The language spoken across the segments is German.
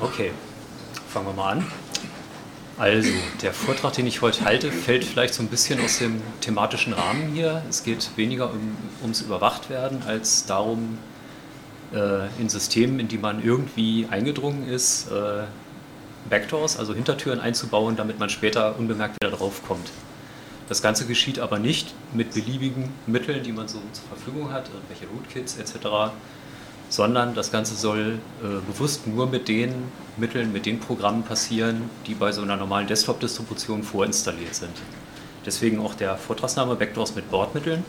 Okay, fangen wir mal an. Also, der Vortrag, den ich heute halte, fällt vielleicht so ein bisschen aus dem thematischen Rahmen hier. Es geht weniger um, ums Überwachtwerden als darum, äh, in Systemen, in die man irgendwie eingedrungen ist, äh, Backdoors, also Hintertüren einzubauen, damit man später unbemerkt wieder draufkommt. Das Ganze geschieht aber nicht mit beliebigen Mitteln, die man so zur Verfügung hat, irgendwelche Rootkits etc., sondern das Ganze soll äh, bewusst nur mit den Mitteln, mit den Programmen passieren, die bei so einer normalen Desktop-Distribution vorinstalliert sind. Deswegen auch der Vortragsname Backdoors mit Bordmitteln.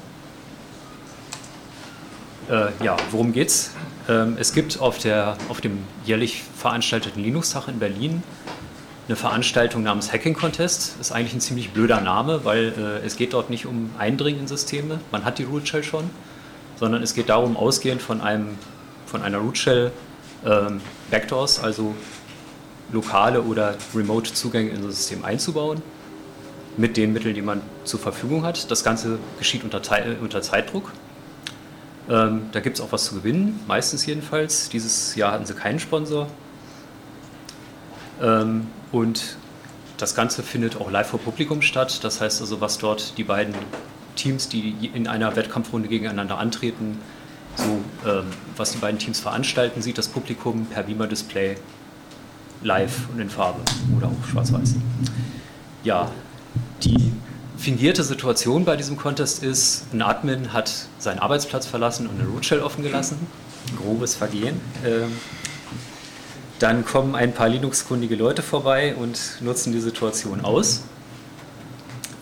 Äh, ja, worum geht's? Ähm, es gibt auf, der, auf dem jährlich veranstalteten Linux-Tag in Berlin eine Veranstaltung namens Hacking Contest. Ist eigentlich ein ziemlich blöder Name, weil äh, es geht dort nicht um Eindringen in Systeme, man hat die Root Shell schon, sondern es geht darum, ausgehend von einem von einer Root Shell ähm, Backdoors, also lokale oder remote Zugänge in das System einzubauen, mit den Mitteln, die man zur Verfügung hat. Das Ganze geschieht unter, unter Zeitdruck. Ähm, da gibt es auch was zu gewinnen, meistens jedenfalls. Dieses Jahr hatten sie keinen Sponsor. Ähm, und das Ganze findet auch live vor Publikum statt. Das heißt also, was dort die beiden Teams, die in einer Wettkampfrunde gegeneinander antreten, so, ähm, was die beiden Teams veranstalten, sieht das Publikum per Beamer-Display live und in Farbe oder auch schwarz-weiß. Ja, die fingierte Situation bei diesem Contest ist, ein Admin hat seinen Arbeitsplatz verlassen und eine Root Shell offen gelassen. Grobes Vergehen. Ähm, dann kommen ein paar Linux-kundige Leute vorbei und nutzen die Situation aus.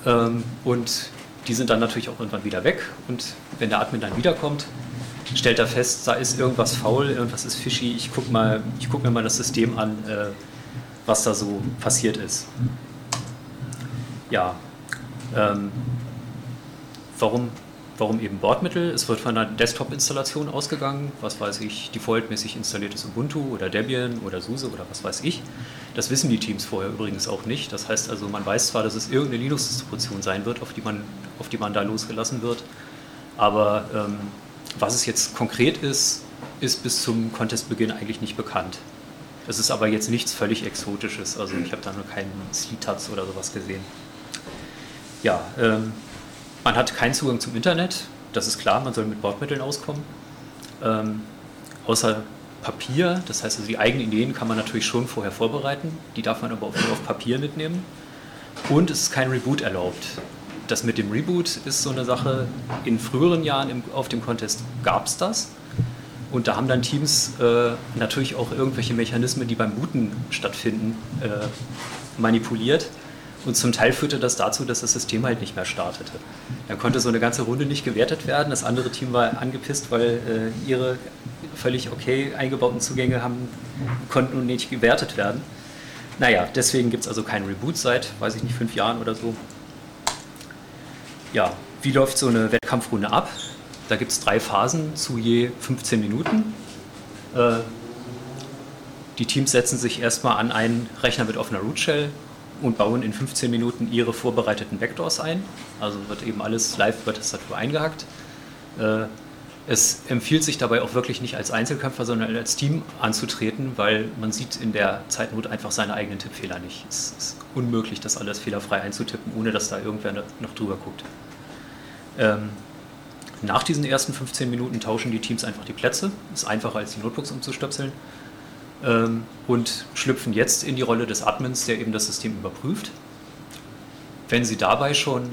Ähm, und die sind dann natürlich auch irgendwann wieder weg. Und wenn der Admin dann wiederkommt, stellt er fest, da ist irgendwas faul, irgendwas ist fishy. Ich gucke guck mir mal das System an, äh, was da so passiert ist. Ja, ähm, warum, warum eben Bordmittel? Es wird von einer Desktop-Installation ausgegangen, was weiß ich, defaultmäßig installiertes Ubuntu oder Debian oder SUSE oder was weiß ich. Das wissen die Teams vorher übrigens auch nicht. Das heißt also, man weiß zwar, dass es irgendeine Linux-Distribution sein wird, auf die, man, auf die man da losgelassen wird, aber ähm, was es jetzt konkret ist, ist bis zum Contestbeginn eigentlich nicht bekannt. Es ist aber jetzt nichts völlig Exotisches, also ich habe da nur keinen Slitats oder sowas gesehen. Ja, ähm, man hat keinen Zugang zum Internet, das ist klar, man soll mit Bordmitteln auskommen. Ähm, außer Papier, das heißt also die eigenen Ideen kann man natürlich schon vorher vorbereiten, die darf man aber auch nur auf Papier mitnehmen. Und es ist kein Reboot erlaubt das mit dem Reboot ist so eine Sache. In früheren Jahren im, auf dem Contest gab es das. Und da haben dann Teams äh, natürlich auch irgendwelche Mechanismen, die beim Booten stattfinden, äh, manipuliert. Und zum Teil führte das dazu, dass das System halt nicht mehr startete. Dann konnte so eine ganze Runde nicht gewertet werden. Das andere Team war angepisst, weil äh, ihre völlig okay eingebauten Zugänge haben, konnten nun nicht gewertet werden. Naja, deswegen gibt es also keinen Reboot seit, weiß ich nicht, fünf Jahren oder so ja, wie läuft so eine Wettkampfrunde ab? Da gibt es drei Phasen zu je 15 Minuten. Äh, die Teams setzen sich erstmal an einen Rechner mit offener Root Shell und bauen in 15 Minuten ihre vorbereiteten Backdoors ein. Also wird eben alles live über Tastatur eingehackt. Äh, es empfiehlt sich dabei auch wirklich nicht als Einzelkämpfer, sondern als Team anzutreten, weil man sieht in der Zeitnot einfach seine eigenen Tippfehler nicht. Es ist unmöglich, das alles fehlerfrei einzutippen, ohne dass da irgendwer noch drüber guckt. Ähm, nach diesen ersten 15 Minuten tauschen die Teams einfach die Plätze. Ist einfacher als die Notebooks umzustöpseln. Ähm, und schlüpfen jetzt in die Rolle des Admins, der eben das System überprüft. Wenn sie dabei schon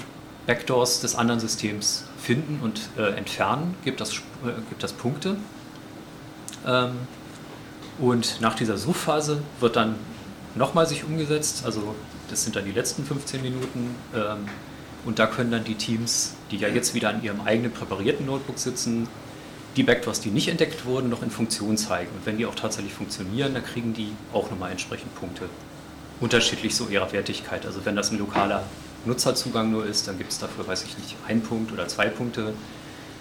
Backdoors des anderen Systems finden und äh, entfernen, gibt das, äh, gibt das Punkte. Ähm, und nach dieser Suchphase wird dann nochmal sich umgesetzt, also das sind dann die letzten 15 Minuten. Ähm, und da können dann die Teams, die ja jetzt wieder an ihrem eigenen präparierten Notebook sitzen, die Backdoors, die nicht entdeckt wurden, noch in Funktion zeigen. Und wenn die auch tatsächlich funktionieren, dann kriegen die auch nochmal entsprechend Punkte. Unterschiedlich so ihrer Wertigkeit. Also wenn das ein lokaler Nutzerzugang nur ist, dann gibt es dafür, weiß ich nicht, ein Punkt oder zwei Punkte.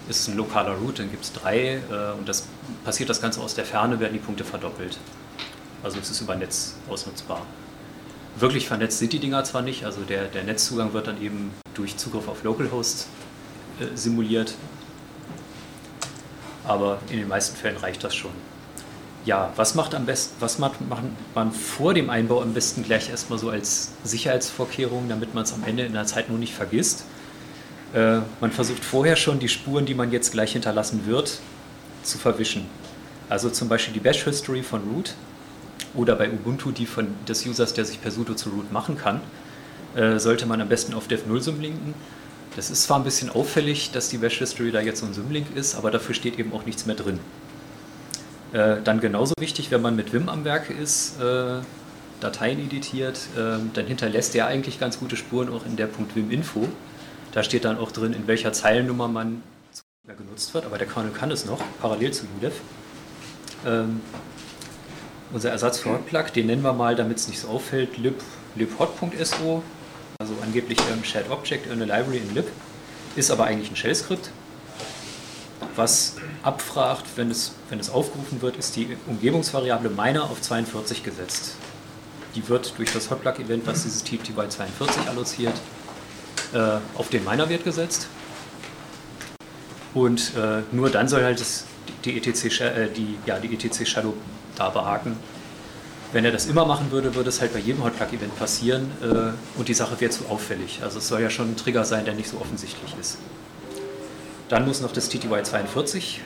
Ist es ein lokaler Root, dann gibt es drei. Äh, und das passiert das Ganze aus der Ferne, werden die Punkte verdoppelt. Also es ist über Netz ausnutzbar. Wirklich vernetzt sind die Dinger zwar nicht, also der, der Netzzugang wird dann eben durch Zugriff auf Localhost äh, simuliert, aber in den meisten Fällen reicht das schon. Ja, was macht am besten, was macht, man vor dem Einbau am besten gleich erstmal so als Sicherheitsvorkehrung, damit man es am Ende in der Zeit nur nicht vergisst? Äh, man versucht vorher schon die Spuren, die man jetzt gleich hinterlassen wird, zu verwischen. Also zum Beispiel die Bash History von Root oder bei Ubuntu die von des Users, der sich per sudo zu Root machen kann, äh, sollte man am besten auf dev0 symlinken. Das ist zwar ein bisschen auffällig, dass die Bash History da jetzt so ein Symlink ist, aber dafür steht eben auch nichts mehr drin. Äh, dann genauso wichtig, wenn man mit Vim am Werk ist, äh, Dateien editiert, äh, dann hinterlässt er eigentlich ganz gute Spuren auch in der .vim-info. Da steht dann auch drin, in welcher Zeilennummer man genutzt wird, aber der Kernel kann es noch, parallel zu UDEV. Ähm, unser Ersatz für Hotplug, den nennen wir mal, damit es nicht so auffällt, lib, libhot.so, also angeblich ein Shared Object, eine Library in lib, ist aber eigentlich ein Shell-Skript was abfragt, wenn es, wenn es aufgerufen wird, ist die Umgebungsvariable Miner auf 42 gesetzt. Die wird durch das Hotplug-Event, was dieses TTY 42 alloziert, äh, auf den Miner-Wert gesetzt. Und äh, nur dann soll halt das, die, ETC, äh, die, ja, die ETC Shadow da behaken. Wenn er das immer machen würde, würde es halt bei jedem Hotplug-Event passieren äh, und die Sache wäre zu auffällig. Also es soll ja schon ein Trigger sein, der nicht so offensichtlich ist. Dann muss noch das TTY 42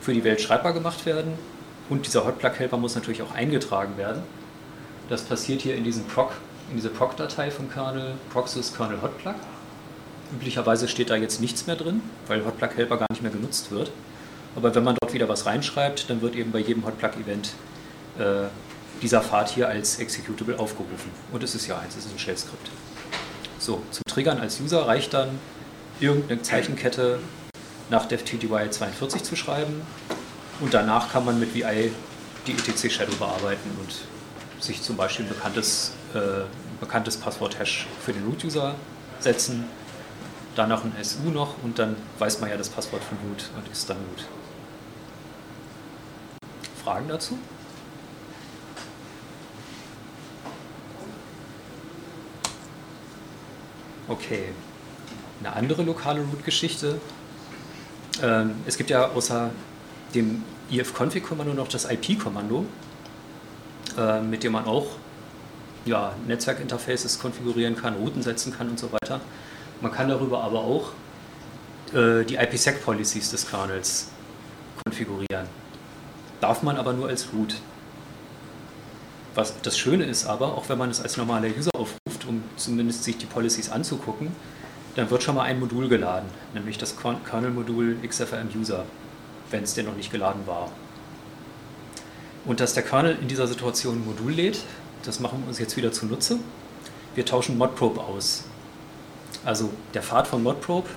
für die Welt schreibbar gemacht werden und dieser Hotplug-Helper muss natürlich auch eingetragen werden. Das passiert hier in, diesem Proc, in diese Proc-Datei vom Kernel, proxys kernel hotplug. Üblicherweise steht da jetzt nichts mehr drin, weil Hotplug-Helper gar nicht mehr genutzt wird. Aber wenn man dort wieder was reinschreibt, dann wird eben bei jedem Hotplug-Event äh, dieser Pfad hier als Executable aufgerufen. Und es ist ja eins, es ist ein Shell-Skript. So, zum Triggern als User reicht dann irgendeine Zeichenkette nach DevTTY 42 zu schreiben und danach kann man mit VI die ETC Shadow bearbeiten und sich zum Beispiel ein bekanntes, äh, bekanntes Passwort-Hash für den Root-User setzen, danach ein SU noch und dann weiß man ja das Passwort von Root und ist dann Root. Fragen dazu? Okay. Eine andere lokale Root-Geschichte ähm, es gibt ja außer dem if-config-Kommando noch das IP-Kommando, äh, mit dem man auch ja, Netzwerkinterfaces konfigurieren kann, Routen setzen kann und so weiter. Man kann darüber aber auch äh, die IPsec-Policies des Kernels konfigurieren. Darf man aber nur als Root. Was das Schöne ist aber, auch wenn man es als normaler User aufruft, um zumindest sich die Policies anzugucken, dann wird schon mal ein Modul geladen, nämlich das Kernel-Modul XFRM-User, wenn es denn noch nicht geladen war. Und dass der Kernel in dieser Situation ein Modul lädt, das machen wir uns jetzt wieder zunutze. Wir tauschen Modprobe aus. Also der Pfad von Modprobe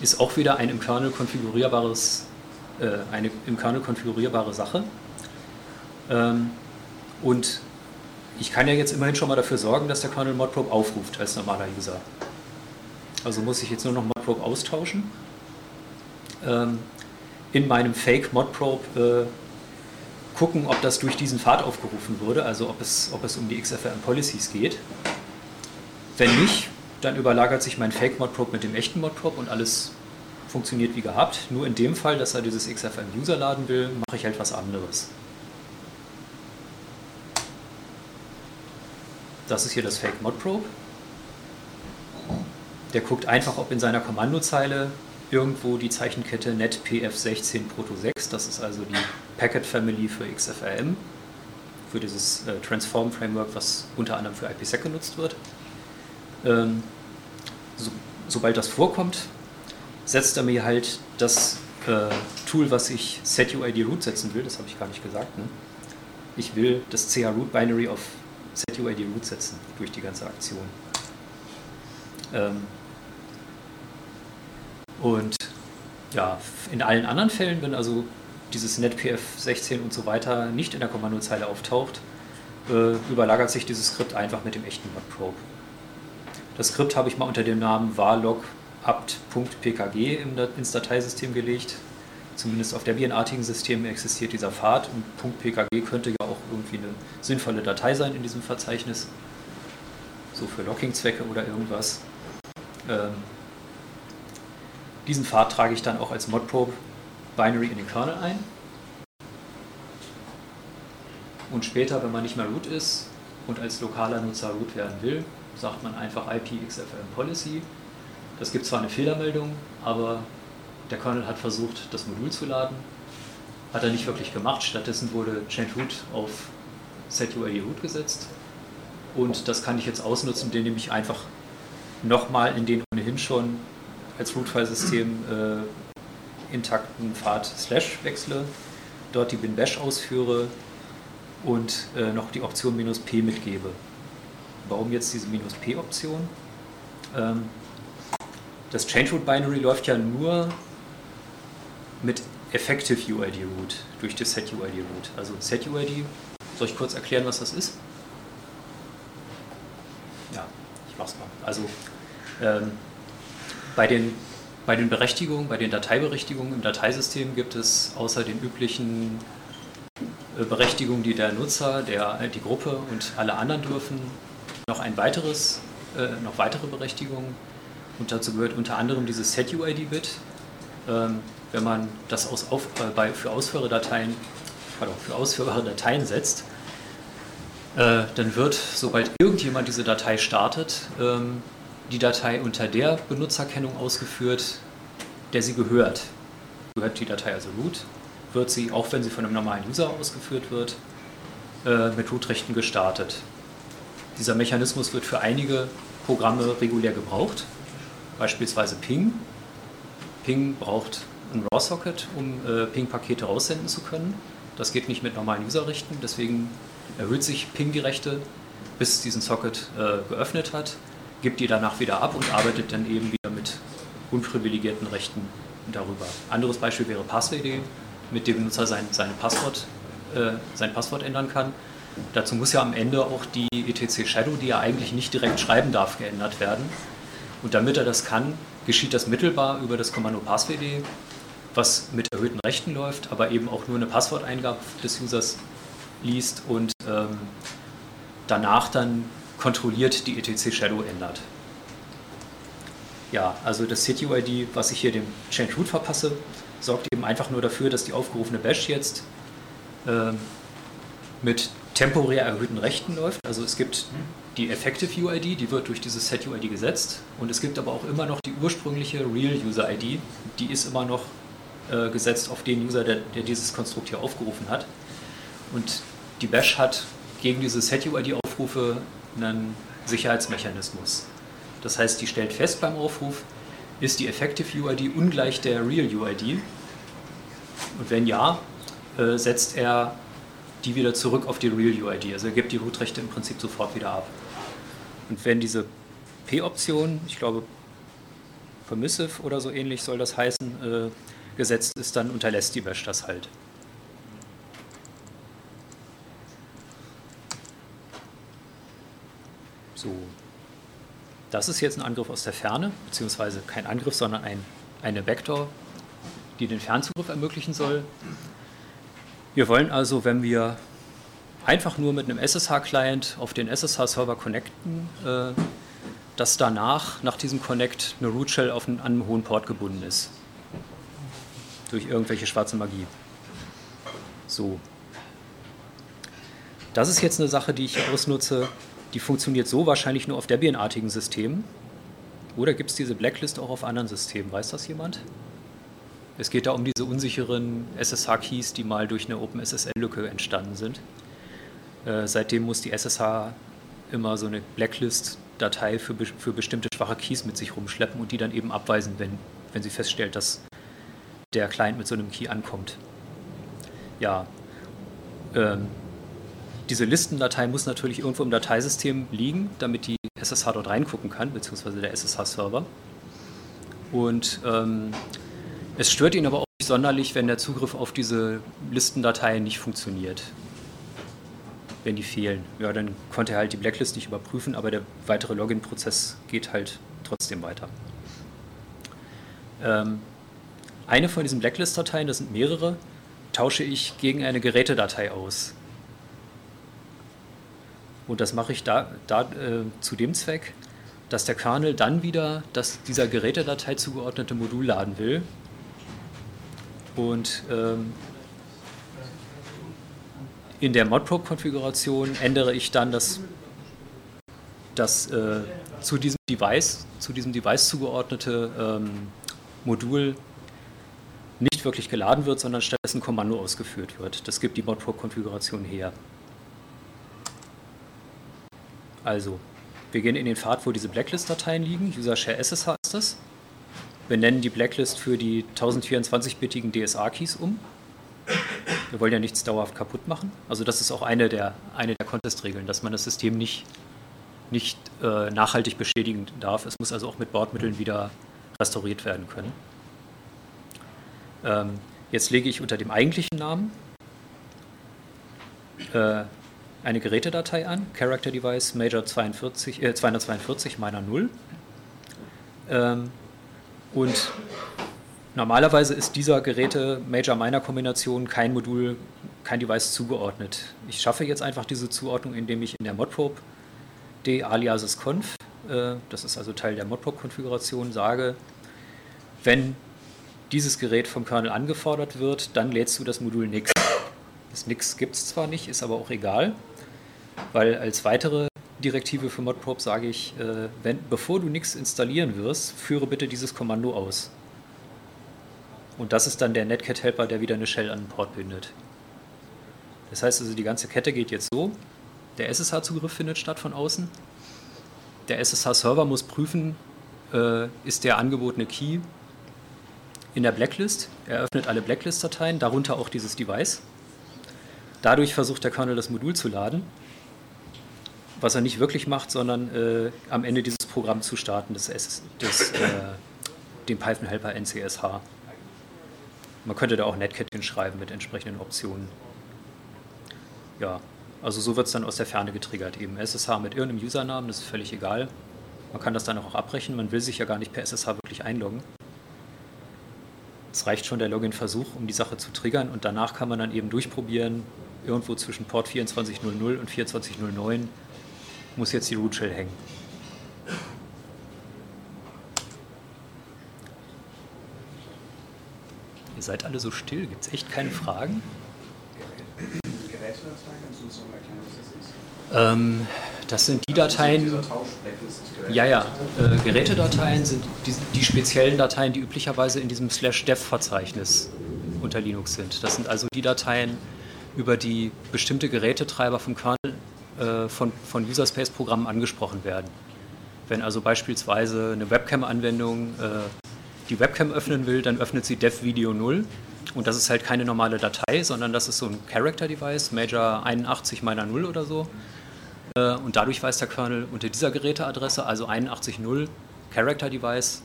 ist auch wieder ein im Kernel konfigurierbares, äh, eine im Kernel konfigurierbare Sache. Ähm, und ich kann ja jetzt immerhin schon mal dafür sorgen, dass der Kernel Modprobe aufruft als normaler User. Also muss ich jetzt nur noch Modprobe austauschen. Ähm, in meinem Fake Modprobe äh, gucken, ob das durch diesen Pfad aufgerufen wurde, also ob es, ob es um die XFRM Policies geht. Wenn nicht, dann überlagert sich mein Fake Modprobe mit dem echten Modprobe und alles funktioniert wie gehabt. Nur in dem Fall, dass er dieses XFRM User laden will, mache ich halt was anderes. Das ist hier das Fake Modprobe. Der guckt einfach, ob in seiner Kommandozeile irgendwo die Zeichenkette netpf16 proto6, das ist also die Packet Family für XFRM, für dieses äh, Transform Framework, was unter anderem für IPsec genutzt wird. Ähm, so, sobald das vorkommt, setzt er mir halt das äh, Tool, was ich setuid root setzen will, das habe ich gar nicht gesagt. Ne? Ich will das chroot Binary auf setuid root setzen durch die ganze Aktion. Ähm, und ja, in allen anderen Fällen, wenn also dieses netpf 16 und so weiter nicht in der Kommandozeile auftaucht, äh, überlagert sich dieses Skript einfach mit dem echten Modprobe. Das Skript habe ich mal unter dem Namen varlog apt.pkg ins Dateisystem gelegt. Zumindest auf der virenartigen System existiert dieser Pfad und .pkg könnte ja auch irgendwie eine sinnvolle Datei sein in diesem Verzeichnis. So für Locking-Zwecke oder irgendwas. Ähm, diesen Pfad trage ich dann auch als Modprobe Binary in den Kernel ein. Und später, wenn man nicht mehr root ist und als lokaler Nutzer root werden will, sagt man einfach IPXFM Policy. Das gibt zwar eine Fehlermeldung, aber der Kernel hat versucht, das Modul zu laden. Hat er nicht wirklich gemacht. Stattdessen wurde change root auf setuid root gesetzt. Und das kann ich jetzt ausnutzen, indem ich einfach nochmal in den ohnehin schon als Root-File-System äh, intakten Pfad Slash wechsle, dort die bin bash ausführe und äh, noch die Option minus "-p" mitgebe. Warum jetzt diese minus "-p" Option? Ähm, das Change-Root Binary läuft ja nur mit Effective UID Root durch das Set UID Root. Also Set UID, soll ich kurz erklären, was das ist? Ja, ich mach's mal. Also ähm, bei, den, bei den Berechtigungen, bei den Dateiberechtigungen im Dateisystem gibt es außer den üblichen äh, Berechtigungen, die der Nutzer, der, die Gruppe und alle anderen dürfen, noch ein weiteres, äh, noch weitere Berechtigungen. Und dazu gehört unter anderem dieses Set-UID-Bit. Ähm, wenn man das aus, auf, äh, bei, für Ausführerdateien, pardon, für ausführbare Dateien setzt, äh, dann wird, sobald irgendjemand diese Datei startet, ähm, die Datei unter der Benutzerkennung ausgeführt, der sie gehört. Gehört die Datei also root, wird sie, auch wenn sie von einem normalen User ausgeführt wird, äh, mit Root-Rechten gestartet. Dieser Mechanismus wird für einige Programme regulär gebraucht, beispielsweise Ping. Ping braucht ein RAW-Socket, um äh, Ping-Pakete raussenden zu können. Das geht nicht mit normalen User-Rechten, deswegen erhöht sich Ping die Rechte, bis es diesen Socket äh, geöffnet hat gibt die danach wieder ab und arbeitet dann eben wieder mit unprivilegierten Rechten darüber. Anderes Beispiel wäre Pass-ID, mit dem Benutzer sein, seine Passwort, äh, sein Passwort ändern kann. Dazu muss ja am Ende auch die etc Shadow, die er eigentlich nicht direkt schreiben darf, geändert werden. Und damit er das kann, geschieht das mittelbar über das Kommando passwd, was mit erhöhten Rechten läuft, aber eben auch nur eine Passworteingabe des Users liest und ähm, danach dann kontrolliert die etc Shadow ändert. Ja, also das CityUID, was ich hier dem Change Root verpasse, sorgt eben einfach nur dafür, dass die aufgerufene Bash jetzt äh, mit temporär erhöhten Rechten läuft. Also es gibt die Effective UID, die wird durch dieses SetUID gesetzt und es gibt aber auch immer noch die ursprüngliche Real User ID, die ist immer noch äh, gesetzt auf den User, der, der, dieses Konstrukt hier aufgerufen hat. Und die Bash hat gegen diese SetUID-Aufrufe einen Sicherheitsmechanismus. Das heißt, die stellt fest beim Aufruf, ist die Effective UID ungleich der Real UID? Und wenn ja, äh, setzt er die wieder zurück auf die Real UID. Also er gibt die Root-Rechte im Prinzip sofort wieder ab. Und wenn diese P-Option, ich glaube permissive oder so ähnlich soll das heißen, äh, gesetzt ist, dann unterlässt die Bash das halt. So, das ist jetzt ein Angriff aus der Ferne, beziehungsweise kein Angriff, sondern ein, eine Backdoor, die den Fernzugriff ermöglichen soll. Wir wollen also, wenn wir einfach nur mit einem SSH-Client auf den SSH-Server connecten, äh, dass danach, nach diesem Connect, eine Root Shell an einem hohen Port gebunden ist. Durch irgendwelche schwarze Magie. So. Das ist jetzt eine Sache, die ich ausnutze, die funktioniert so wahrscheinlich nur auf Debian-artigen Systemen. Oder gibt es diese Blacklist auch auf anderen Systemen? Weiß das jemand? Es geht da um diese unsicheren SSH-Keys, die mal durch eine OpenSSL-Lücke entstanden sind. Äh, seitdem muss die SSH immer so eine Blacklist-Datei für, für bestimmte schwache Keys mit sich rumschleppen und die dann eben abweisen, wenn, wenn sie feststellt, dass der Client mit so einem Key ankommt. Ja, ähm, diese Listendatei muss natürlich irgendwo im Dateisystem liegen, damit die SSH dort reingucken kann, beziehungsweise der SSH-Server. Und ähm, es stört ihn aber auch nicht sonderlich, wenn der Zugriff auf diese Listendatei nicht funktioniert. Wenn die fehlen. Ja, dann konnte er halt die Blacklist nicht überprüfen, aber der weitere Login-Prozess geht halt trotzdem weiter. Ähm, eine von diesen Blacklist-Dateien, das sind mehrere, tausche ich gegen eine Gerätedatei aus. Und das mache ich da, da äh, zu dem Zweck, dass der Kernel dann wieder das dieser Gerätedatei zugeordnete Modul laden will. Und ähm, In der Modprobe-Konfiguration ändere ich dann das, das äh, zu diesem Device, zu diesem Device zugeordnete ähm, Modul nicht wirklich geladen wird, sondern stattdessen Kommando ausgeführt wird. Das gibt die Modprobe-Konfiguration her. Also, wir gehen in den Pfad, wo diese Blacklist-Dateien liegen. User Share SSH ist das. Wir nennen die Blacklist für die 1024-bitigen DSA-Keys um. Wir wollen ja nichts dauerhaft kaputt machen. Also das ist auch eine der, eine der Contest-Regeln, dass man das System nicht, nicht äh, nachhaltig beschädigen darf. Es muss also auch mit Bordmitteln wieder restauriert werden können. Ähm, jetzt lege ich unter dem eigentlichen Namen äh, eine Gerätedatei an, Character Device Major 42, äh, 242 meiner 0. Ähm, und normalerweise ist dieser Geräte-Major-Minor-Kombination kein Modul, kein Device zugeordnet. Ich schaffe jetzt einfach diese Zuordnung, indem ich in der Modprobe d aliases conf, äh, das ist also Teil der Modprobe-Konfiguration, sage, wenn dieses Gerät vom Kernel angefordert wird, dann lädst du das Modul nix. Das nix gibt es zwar nicht, ist aber auch egal, weil als weitere Direktive für Modprobe sage ich, äh, wenn, bevor du nichts installieren wirst, führe bitte dieses Kommando aus. Und das ist dann der Netcat-Helper, der wieder eine Shell an den Port bindet. Das heißt also, die ganze Kette geht jetzt so. Der SSH-Zugriff findet statt von außen. Der SSH-Server muss prüfen, äh, ist der angebotene Key in der Blacklist. Er öffnet alle Blacklist-Dateien, darunter auch dieses Device. Dadurch versucht der Kernel das Modul zu laden was er nicht wirklich macht, sondern äh, am Ende dieses Programm zu starten, des, des, äh, den Python Helper NCSH. Man könnte da auch Netcat hinschreiben mit entsprechenden Optionen. Ja, also so wird es dann aus der Ferne getriggert eben. SSH mit irgendeinem Usernamen, das ist völlig egal. Man kann das dann auch abbrechen, man will sich ja gar nicht per SSH wirklich einloggen. Es reicht schon der Login-Versuch, um die Sache zu triggern und danach kann man dann eben durchprobieren, irgendwo zwischen Port 2400 und 2409 muss jetzt die Root Shell hängen. Ihr seid alle so still, gibt es echt keine Fragen? Ähm, das sind die Dateien. Ja, ja. Äh, Gerätedateien sind die, die, speziellen Dateien, die üblicherweise in diesem slash dev-Verzeichnis unter Linux sind. Das sind also die Dateien, über die bestimmte Gerätetreiber vom Kernel äh, von, von User Space Programmen angesprochen werden. Wenn also beispielsweise eine Webcam-Anwendung äh, die Webcam öffnen will, dann öffnet sie Dev Video 0 und das ist halt keine normale Datei, sondern das ist so ein Character Device, Major 81 meiner 0 oder so. Äh, und dadurch weiß der Kernel unter dieser Geräteadresse, also 81.0 Character Device,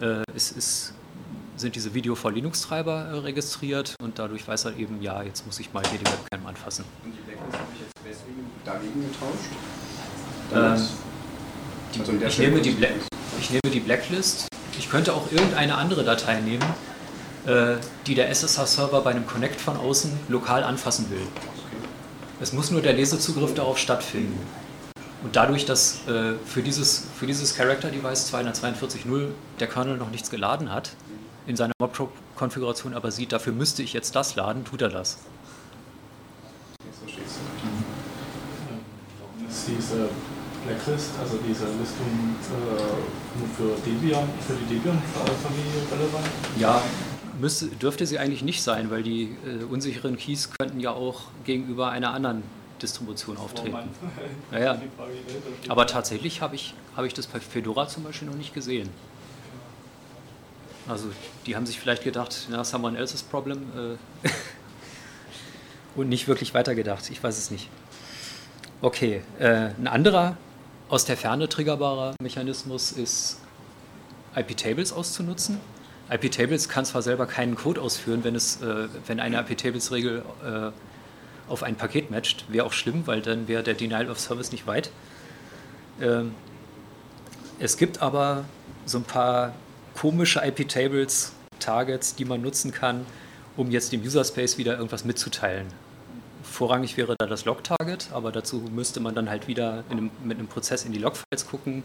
äh, ist, ist, sind diese Video for Linux Treiber äh, registriert und dadurch weiß er eben, ja, jetzt muss ich mal hier die Webcam anfassen. Und die Blacklist habe ich jetzt deswegen dagegen getauscht? Ähm, die, also ich, nehme die Black, ich nehme die Blacklist. Ich könnte auch irgendeine andere Datei nehmen, äh, die der SSH-Server bei einem Connect von außen lokal anfassen will. Es muss nur der Lesezugriff darauf stattfinden. Und dadurch, dass äh, für dieses, für dieses Character-Device 242.0 der Kernel noch nichts geladen hat, in seiner Mob-Konfiguration aber sieht, dafür müsste ich jetzt das laden, tut er das. diese Blacklist, also diese Listung äh, nur für Debian, für die Debian-Familie relevant? Ja, müsste, dürfte sie eigentlich nicht sein, weil die äh, unsicheren Keys könnten ja auch gegenüber einer anderen Distribution auftreten. Oh ja, Aber tatsächlich habe ich, hab ich das bei Fedora zum Beispiel noch nicht gesehen. Also die haben sich vielleicht gedacht, na, someone else's problem äh, und nicht wirklich weitergedacht. Ich weiß es nicht. Okay, äh, ein anderer aus der Ferne triggerbarer Mechanismus ist IP-Tables auszunutzen. IP-Tables kann zwar selber keinen Code ausführen, wenn, es, äh, wenn eine IP-Tables-Regel äh, auf ein Paket matcht. Wäre auch schlimm, weil dann wäre der Denial of Service nicht weit. Ähm, es gibt aber so ein paar komische IP-Tables, Targets, die man nutzen kann, um jetzt dem User Space wieder irgendwas mitzuteilen. Vorrangig wäre da das Log-Target, aber dazu müsste man dann halt wieder einem, mit einem Prozess in die Log-Files gucken.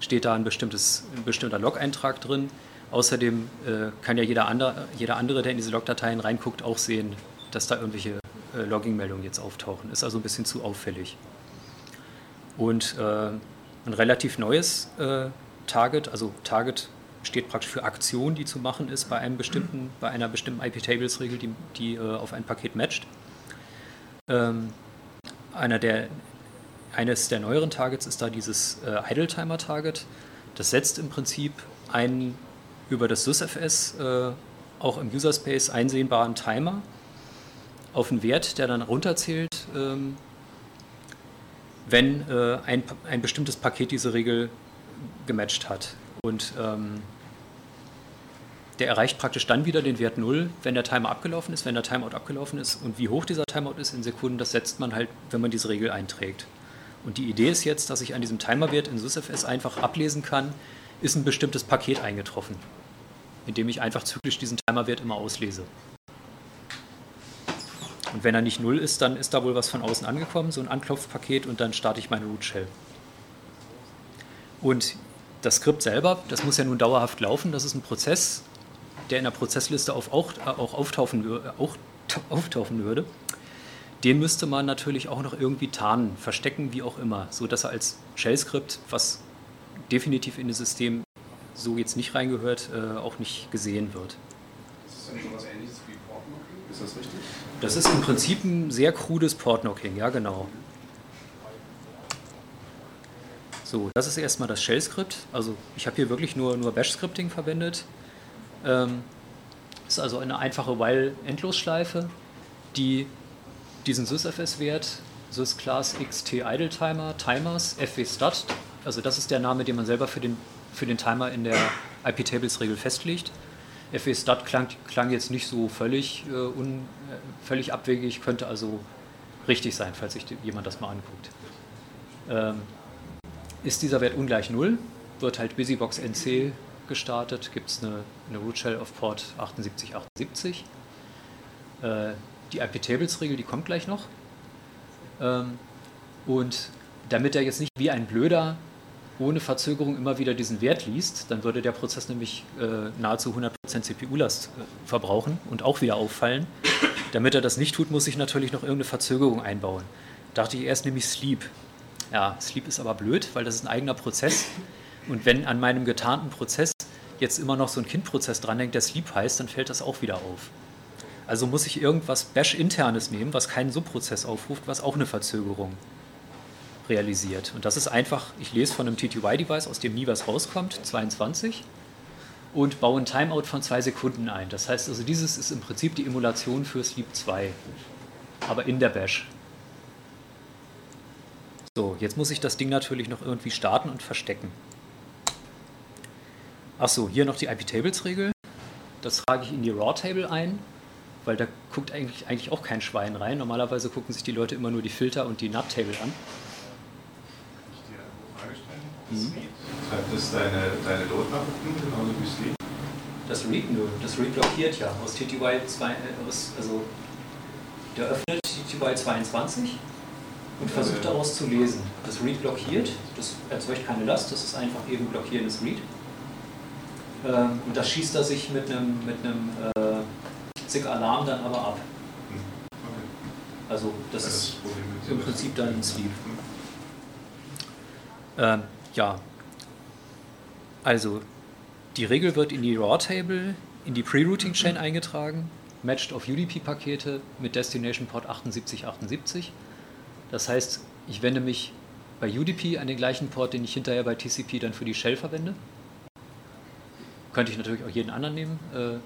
Steht da ein, bestimmtes, ein bestimmter Log-Eintrag drin. Außerdem äh, kann ja jeder andere, jeder andere, der in diese Log-Dateien reinguckt, auch sehen, dass da irgendwelche äh, Logging-Meldungen jetzt auftauchen. Ist also ein bisschen zu auffällig. Und äh, ein relativ neues äh, Target, also Target steht praktisch für Aktion, die zu machen ist bei einem bestimmten, bei einer bestimmten IP-Tables-Regel, die, die äh, auf ein Paket matcht. Ähm, einer der, eines der neueren Targets ist da dieses äh, Idle-Timer-Target. Das setzt im Prinzip einen über das SysFS äh, auch im User-Space einsehbaren Timer auf einen Wert, der dann runterzählt, ähm, wenn äh, ein, ein bestimmtes Paket diese Regel gematcht hat. Und ähm, der erreicht praktisch dann wieder den Wert 0, wenn der Timer abgelaufen ist, wenn der Timeout abgelaufen ist. Und wie hoch dieser Timeout ist in Sekunden, das setzt man halt, wenn man diese Regel einträgt. Und die Idee ist jetzt, dass ich an diesem Timerwert in SysFS einfach ablesen kann, ist ein bestimmtes Paket eingetroffen, indem ich einfach zyklisch diesen Timerwert immer auslese. Und wenn er nicht 0 ist, dann ist da wohl was von außen angekommen, so ein Anklopfpaket, und dann starte ich meine Root Shell. Und das Skript selber, das muss ja nun dauerhaft laufen, das ist ein Prozess, der in der Prozessliste auf, auch, auch, auftauchen, auch auftauchen würde. Den müsste man natürlich auch noch irgendwie tarnen, verstecken, wie auch immer, so dass er als Shell-Skript, was definitiv in das System so jetzt nicht reingehört, äh, auch nicht gesehen wird. Ist das dann so was ähnliches wie Portnocking? Ist das richtig? Das ist im Prinzip ein sehr krudes Portnocking, ja genau. So, das ist erstmal das Shell-Skript. Also ich habe hier wirklich nur, nur Bash-Scripting verwendet. Ähm, ist also eine einfache While-Endlosschleife, die diesen sysfs-Wert, sysclass xt idle timer, timers, fwstat, also das ist der Name, den man selber für den, für den Timer in der IP-Tables-Regel festlegt. fwstat klang, klang jetzt nicht so völlig, äh, un, äh, völlig abwegig, könnte also richtig sein, falls sich jemand das mal anguckt. Ähm, ist dieser Wert ungleich 0, wird halt BusyBox NC gestartet, gibt es eine, eine Root Shell auf Port 7878. Äh, die IP-Tables-Regel, die kommt gleich noch. Ähm, und damit er jetzt nicht wie ein Blöder ohne Verzögerung immer wieder diesen Wert liest, dann würde der Prozess nämlich äh, nahezu 100% CPU-Last äh, verbrauchen und auch wieder auffallen. Damit er das nicht tut, muss ich natürlich noch irgendeine Verzögerung einbauen. Dachte ich erst nämlich Sleep. Ja, Sleep ist aber blöd, weil das ist ein eigener Prozess. Und wenn an meinem getarnten Prozess jetzt immer noch so ein Kindprozess dranhängt, der Sleep heißt, dann fällt das auch wieder auf. Also muss ich irgendwas Bash-internes nehmen, was keinen Subprozess aufruft, was auch eine Verzögerung realisiert. Und das ist einfach, ich lese von einem TTY-Device, aus dem nie was rauskommt, 22, und baue ein Timeout von zwei Sekunden ein. Das heißt also, dieses ist im Prinzip die Emulation für Sleep 2, aber in der Bash. So, jetzt muss ich das Ding natürlich noch irgendwie starten und verstecken. Achso, hier noch die IP-Tables-Regel. Das trage ich in die Raw-Table ein, weil da guckt eigentlich, eigentlich auch kein Schwein rein. Normalerweise gucken sich die Leute immer nur die Filter und die NUT-Table an. Kann ich dir eine Frage stellen? Mhm. Schreibt das deine, deine Load-Nachrichten genauso wie Sleep? Das Read nur, das Read blockiert ja aus TTY 2, äh, also der öffnet TTY 22 und versucht daraus zu lesen. Das Read blockiert, das erzeugt keine Last, das ist einfach eben blockierendes Read. Ähm, und das schießt er sich mit einem, mit einem äh, Zick-Alarm dann aber ab. Also das Ja, ist das mit im. Prinzip dann ein Sleep. Hm. Ähm, ja, also die Regel wird in die Raw-Table, in die Pre-Routing-Chain eingetragen, matched auf UDP-Pakete mit Destination Port 7878. Das heißt, ich wende mich bei UDP an den gleichen Port, den ich hinterher bei TCP dann für die Shell verwende. Könnte ich natürlich auch jeden anderen nehmen. äh,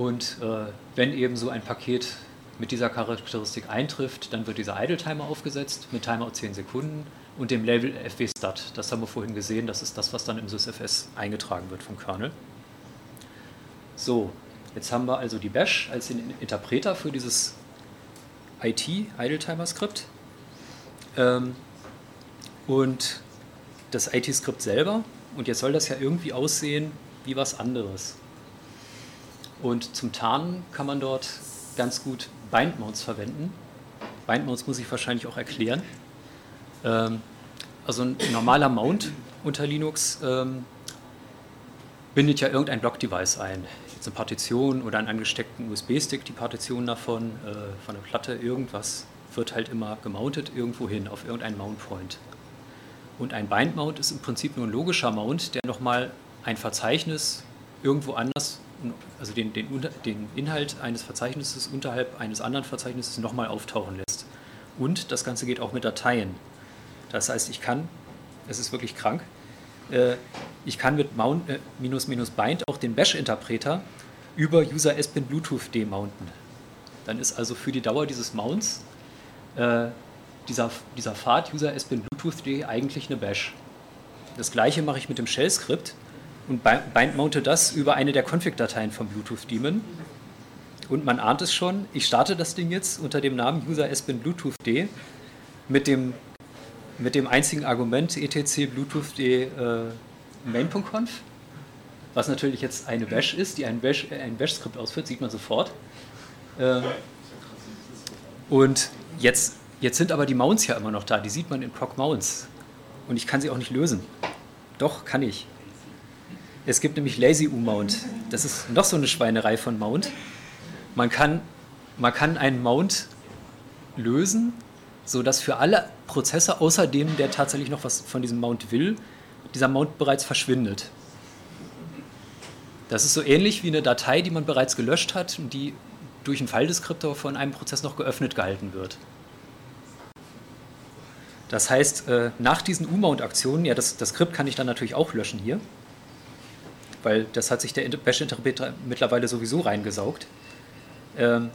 Und äh, wenn eben so ein Paket mit dieser Charakteristik eintrifft, dann wird dieser Idle-Timer aufgesetzt mit Timeout 10 Sekunden und dem Label fwstat. Das haben wir vorhin gesehen, das ist das, was dann im sysfs eingetragen wird vom Kernel. So, jetzt haben wir also die Bash als den Interpreter für dieses IT, Idle-Timer-Skript. Ähm, und das IT-Skript selber. Und jetzt soll das ja irgendwie aussehen wie was anderes. Und zum Tarnen kann man dort ganz gut Bindmounts verwenden. Bindmounts muss ich wahrscheinlich auch erklären. Ähm, also ein normaler Mount unter Linux ähm, bindet ja irgendein Block-Device ein. Eine Partition oder einen angesteckten USB-Stick, die Partition davon, äh, von der Platte, irgendwas wird halt immer gemountet irgendwo hin, auf irgendeinen Mount-Point. Und ein Bind-Mount ist im Prinzip nur ein logischer Mount, der nochmal ein Verzeichnis irgendwo anders, also den, den, den Inhalt eines Verzeichnisses unterhalb eines anderen Verzeichnisses nochmal auftauchen lässt. Und das Ganze geht auch mit Dateien. Das heißt, ich kann, es ist wirklich krank, äh, ich kann mit Mount, äh, minus minus bind auch den Bash-Interpreter über User SBIN Bluetooth demounten. Dann ist also für die Dauer dieses Mounts äh, dieser, dieser Pfad User SBIN Bluetooth D eigentlich eine Bash. Das gleiche mache ich mit dem Shell-Skript und bind-mounte das über eine der Config-Dateien vom Bluetooth-Daemon. Und man ahnt es schon, ich starte das Ding jetzt unter dem Namen User SBIN Bluetooth D mit dem mit dem einzigen Argument etc bluetooth.de äh, main.conf, was natürlich jetzt eine Bash ist, die ein Bash, ein Bash-Skript ausführt, sieht man sofort. Äh, und jetzt, jetzt sind aber die Mounts ja immer noch da, die sieht man in proc mounts. Und ich kann sie auch nicht lösen. Doch, kann ich. Es gibt nämlich Lazy U-Mount. Das ist noch so eine Schweinerei von Mount. Man kann, man kann einen Mount lösen, sodass für alle Prozesse, außer dem, der tatsächlich noch was von diesem Mount will, dieser Mount bereits verschwindet. Das ist so ähnlich wie eine Datei, die man bereits gelöscht hat und die durch einen File-Deskriptor von einem Prozess noch geöffnet gehalten wird. Das heißt, äh, nach diesen U-Mount-Aktionen, ja, das, das Skript kann ich dann natürlich auch löschen hier, weil das hat sich der Bash-Interpreter mittlerweile sowieso reingesaugt. Ähm,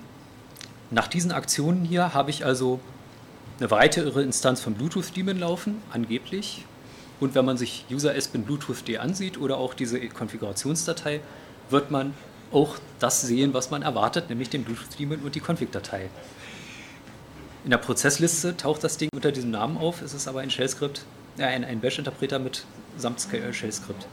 nach diesen Aktionen hier habe ich also eine weitere Instanz von Bluetooth-Daemon laufen, angeblich. Und wenn man sich User SBIN Bluetooth-D ansieht oder auch diese Konfigurationsdatei, wird man auch das sehen, was man erwartet, nämlich den Bluetooth-Daemon und die Config-Datei. In der Prozessliste taucht das Ding unter diesem Namen auf, es ist aber ein Shell-Skript, äh, ein, ein Bash-Interpreter mit samt Shell-Skript.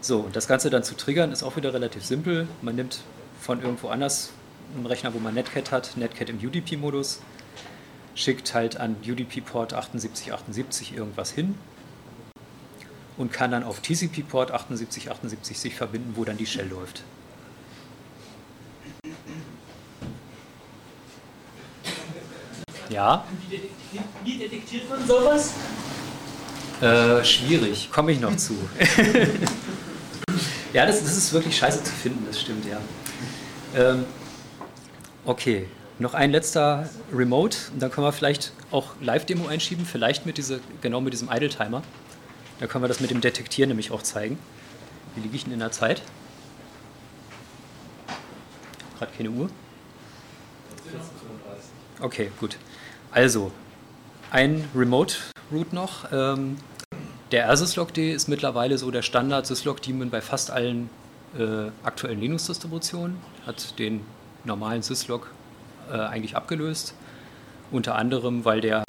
So, und das Ganze dann zu triggern ist auch wieder relativ simpel. Man nimmt von irgendwo anders einen Rechner, wo man Netcat hat, Netcat im UDP-Modus, schickt halt an UDP-Port 7878 irgendwas hin und kann dann auf TCP-Port 7878 sich verbinden, wo dann die Shell läuft. Ja? Wie detektiert man sowas? Äh, schwierig, komme ich noch zu. ja, das, das, ist wirklich scheiße zu finden, das stimmt, ja. Ähm, okay, noch ein letzter Remote und dann können wir vielleicht auch Live-Demo einschieben, vielleicht mit diese, genau mit diesem Idle-Timer. Da können wir das mit dem Detektieren nämlich auch zeigen. Wie liege ich denn in der Zeit? Gerade keine Uhr. Okay, gut. Also, ein Remote-Root noch. Ähm, der rsyslog.d ist mittlerweile so der Standard-Syslog-Daemon bei fast allen äh, aktuellen Linux-Distributionen. Hat den normalen Syslog äh, eigentlich abgelöst. Unter anderem, weil der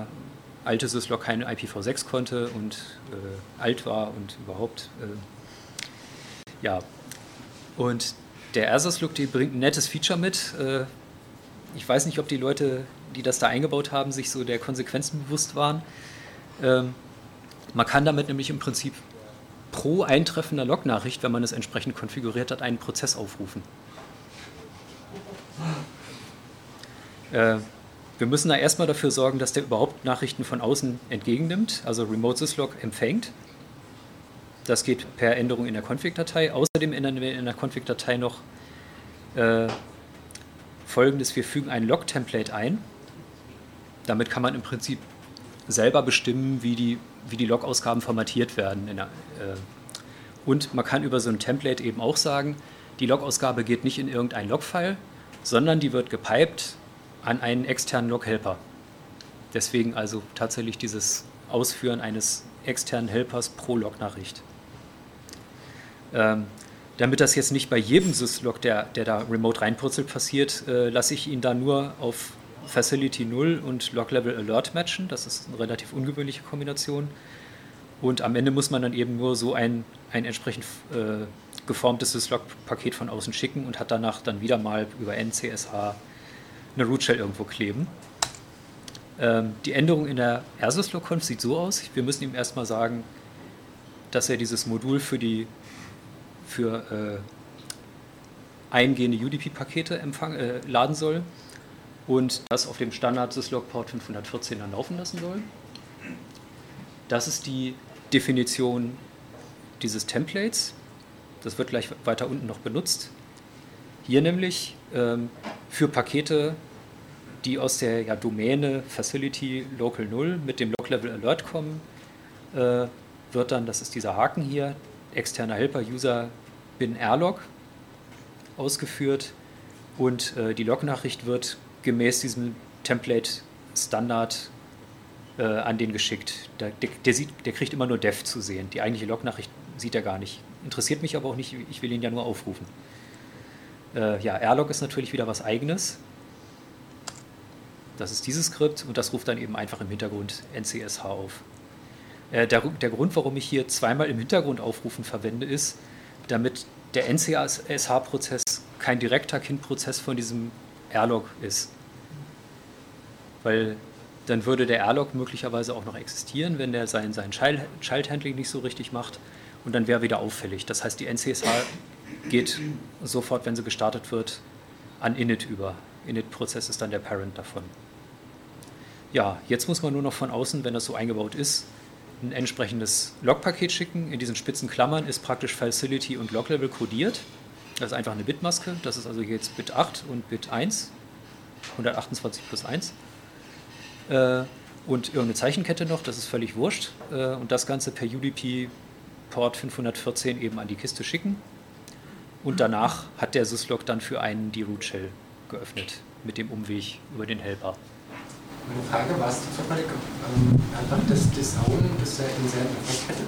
alte Syslog keine IPv6 konnte und äh, alt war und überhaupt. Äh, ja. Und der RSyslog, die bringt ein nettes Feature mit. Äh, ich weiß nicht, ob die Leute, die das da eingebaut haben, sich so der Konsequenzen bewusst waren. Ähm, man kann damit nämlich im Prinzip pro eintreffender Log-Nachricht, wenn man es entsprechend konfiguriert hat, einen Prozess aufrufen. Äh, wir müssen da erstmal dafür sorgen, dass der überhaupt Nachrichten von außen entgegennimmt, also Remote Syslog empfängt. Das geht per Änderung in der Config-Datei. Außerdem ändern wir in der Config-Datei noch äh, folgendes: Wir fügen ein Log-Template ein. Damit kann man im Prinzip selber bestimmen, wie die, wie die Log-Ausgaben formatiert werden. Der, äh, und man kann über so ein Template eben auch sagen, die Log-Ausgabe geht nicht in irgendein Log-File, sondern die wird gepiped an einen externen Log-Helper. Deswegen also tatsächlich dieses Ausführen eines externen Helpers pro Log-Nachricht. Ähm, damit das jetzt nicht bei jedem Syslog, der, der da remote reinpurzelt, passiert, äh, lasse ich ihn da nur auf Facility 0 und Log-Level Alert matchen. Das ist eine relativ ungewöhnliche Kombination. Und am Ende muss man dann eben nur so ein, ein entsprechend äh, geformtes Syslog-Paket von außen schicken und hat danach dann wieder mal über NCSH eine Root Shell irgendwo kleben. Ähm, die Änderung in der RSyslog-Conf sieht so aus, wir müssen ihm erstmal sagen, dass er dieses Modul für die, für äh, eingehende UDP-Pakete äh, laden soll und das auf dem Standard Syslog-Port 514 dann laufen lassen soll. Das ist die Definition dieses Templates. Das wird gleich weiter unten noch benutzt. Hier nämlich ähm, für Pakete, die aus der ja, Domäne Facility Local 0 mit dem Log-Level Alert kommen, äh, wird dann, das ist dieser Haken hier, externer Helper User bin Airlog ausgeführt und äh, die Log-Nachricht wird gemäß diesem Template Standard äh, an den geschickt. Der, der, der, sieht, der kriegt immer nur Dev zu sehen. Die eigentliche Log-Nachricht sieht er gar nicht. Interessiert mich aber auch nicht, ich will ihn ja nur aufrufen. Äh, ja, Airlog ist natürlich wieder was eigenes. Das ist dieses Skript und das ruft dann eben einfach im Hintergrund NCSH auf. Äh, der, der Grund, warum ich hier zweimal im Hintergrund aufrufen verwende, ist, damit der NCSH-Prozess kein direkter Kind-Prozess von diesem Airlog ist. Weil dann würde der Airlog möglicherweise auch noch existieren, wenn der sein, sein Child-Handling nicht so richtig macht und dann wäre wieder auffällig. Das heißt, die NCSH geht sofort, wenn sie gestartet wird, an Init über. Init-Prozess ist dann der Parent davon. Ja, jetzt muss man nur noch von außen, wenn das so eingebaut ist, ein entsprechendes Log-Paket schicken. In diesen spitzen Klammern ist praktisch Facility und Log-Level kodiert. Das ist einfach eine Bitmaske. Das ist also jetzt Bit 8 und Bit 1. 128 plus 1. Äh, und irgendeine Zeichenkette noch, das ist völlig wurscht. Äh, und das Ganze per UDP Port 514 eben an die Kiste schicken. Und danach hat der Syslog dann für einen die Root Shell geöffnet mit dem Umweg über den Helper. Meine Frage, war es zufällig ähm, einfach das Disown, das er im selben Effekt hätte?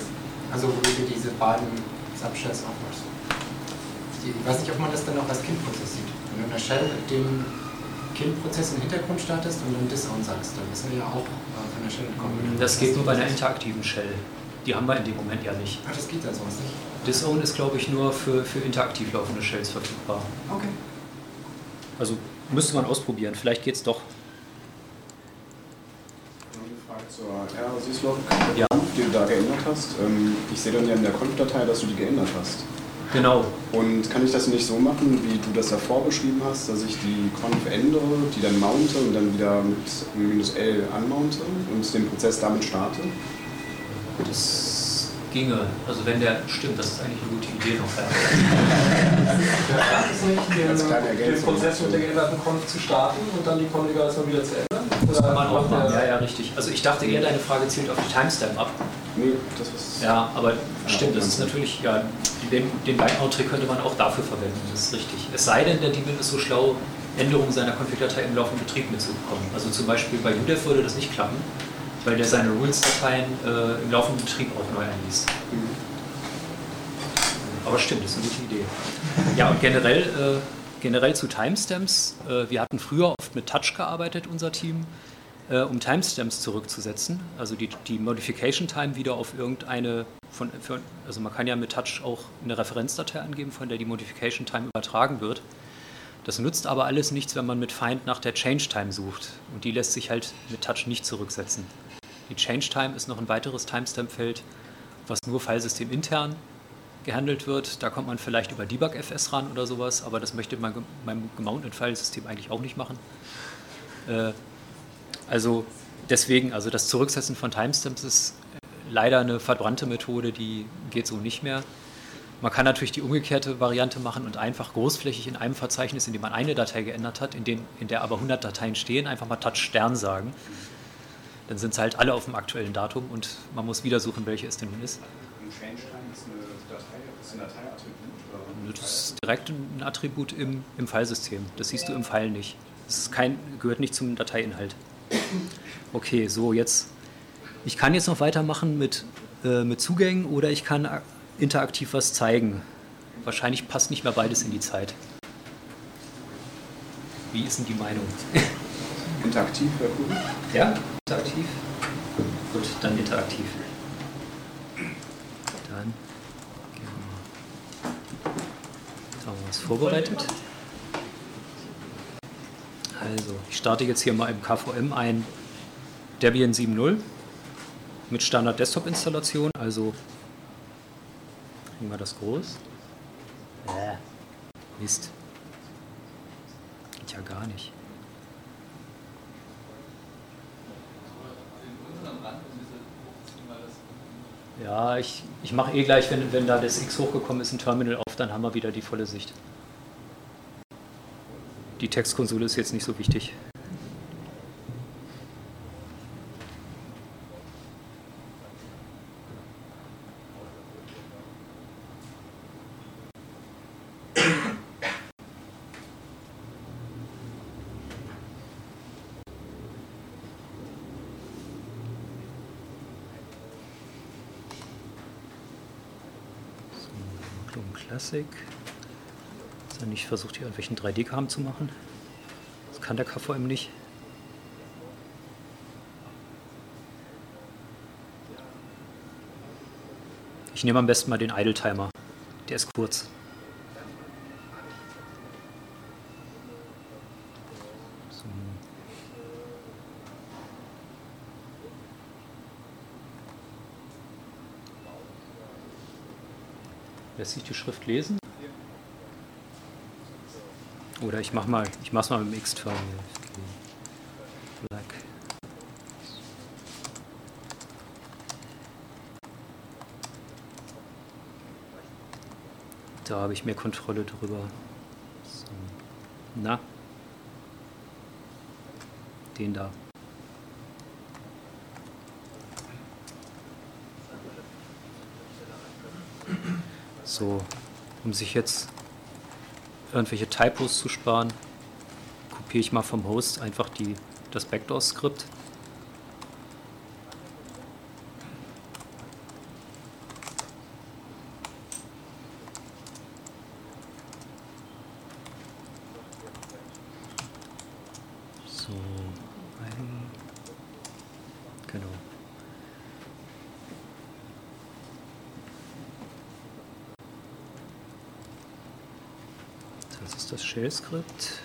Also wo du diese beiden Subshells aufmachst. Ich weiß nicht, ob man das dann auch als Kindprozess sieht. Wenn du in der Shell den Kindprozess im Hintergrund startest und dann Disown sagst, dann ist er ja auch äh, von der Shell entkommen. Das geht nur bei einer interaktiven Shell. Die haben wir in dem Moment ja nicht. Ach, das geht also was nicht? Disown ist, glaube ich, nur für, für interaktiv laufende Shells verfügbar. Okay. Also müsste man ausprobieren. Vielleicht geht es doch. Zur RSYslog, ja. die du da geändert hast. Ähm, ich sehe dann ja in der Conf-Datei, dass du die geändert hast. Genau. Und kann ich das nicht so machen, wie du das davor beschrieben hast, dass ich die Conf ändere, die dann mounte und dann wieder mit minus L anmounte und den Prozess damit starte? Das ginge. Also wenn der stimmt, das ist eigentlich eine gute Idee noch. Ja, ist nicht, den, den Prozess mit der geänderten Conf zu starten und dann die Konfiguration wieder zu ändern? Das kann man auch machen, ja, ja, richtig. Also ich dachte eher, deine Frage zielt auf die Timestamp ab. Nee, das ist... Ja, aber stimmt, das ist natürlich, ja, den, den Lineout-Trick könnte man auch dafür verwenden, das ist richtig. Es sei denn, der Daemon ist so schlau, Änderungen seiner Konfigdatei im laufenden Betrieb mitzubekommen. Also zum Beispiel bei UDEF würde das nicht klappen, weil der seine Rules-Dateien äh, im laufenden Betrieb auch neu einliest. Mhm. Aber stimmt, das ist eine gute Idee. Ja, und generell, äh, generell zu Timestamps. Äh, wir hatten früher oft mit Touch gearbeitet, unser Team, äh, um Timestamps zurückzusetzen. Also die, die Modification Time wieder auf irgendeine, von, für, also man kann ja mit Touch auch eine Referenzdatei angeben, von der die Modification Time übertragen wird. Das nutzt aber alles nichts, wenn man mit Find nach der Change Time sucht. Und die lässt sich halt mit Touch nicht zurücksetzen. Die Change Time ist noch ein weiteres Timestamp-Feld, was nur Filesystem intern gehandelt wird. Da kommt man vielleicht über Debug-FS ran oder sowas, aber das möchte man beim gemounteten Filesystem eigentlich auch nicht machen. Äh, also deswegen, also das Zurücksetzen von Timestamps ist leider eine verbrannte Methode, die geht so nicht mehr. Man kann natürlich die umgekehrte Variante machen und einfach großflächig in einem Verzeichnis, in dem man eine Datei geändert hat, in, dem, in der aber 100 Dateien stehen, einfach mal Touch Stern sagen dann sind sie halt alle auf dem aktuellen Datum und man muss wieder suchen, welche es denn nun ist. Und ChangeTime ist, eine Datei, ist ein Dateiattribut? Das ist direkt ein Attribut im, im Filesystem. Das siehst du im File nicht. Das kein, gehört nicht zum Dateiinhalt. Okay, so jetzt. Ich kann jetzt noch weitermachen mit, äh, mit Zugängen oder ich kann interaktiv was zeigen. Wahrscheinlich passt nicht mehr beides in die Zeit. Wie ist denn die Meinung? Interaktiv wäre cool. Ja? Interaktiv? Gut, dann interaktiv. Dann haben wir was vorbereitet. Also, ich starte jetzt hier mal im KVM ein Debian 7.0 mit Standard Desktop Installation, also kriegen wir das groß. Mist. Geht ja gar nicht. Ja, ich, ich mache eh gleich, wenn, wenn da das X hochgekommen ist, ein Terminal auf, dann haben wir wieder die volle Sicht. Die Textkonsole ist jetzt nicht so wichtig. Chrome Classic. Ist er nicht versucht, hier irgendwelchen 3D-Kram zu machen? Das kann der KVM nicht. Ich nehme am besten mal den Idle Timer. Der ist kurz. So. Lässt sich die Schrift lesen? Oder ich mach mal, ich mach's mal mit dem X-Terminal. Black. Da habe ich mehr Kontrolle drüber. So. Na? Den da. So, um sich jetzt irgendwelche Typos zu sparen, kopiere ich mal vom Host einfach die, das Backdoor-Skript. So, ein, genau. Das ist das Shell-Skript.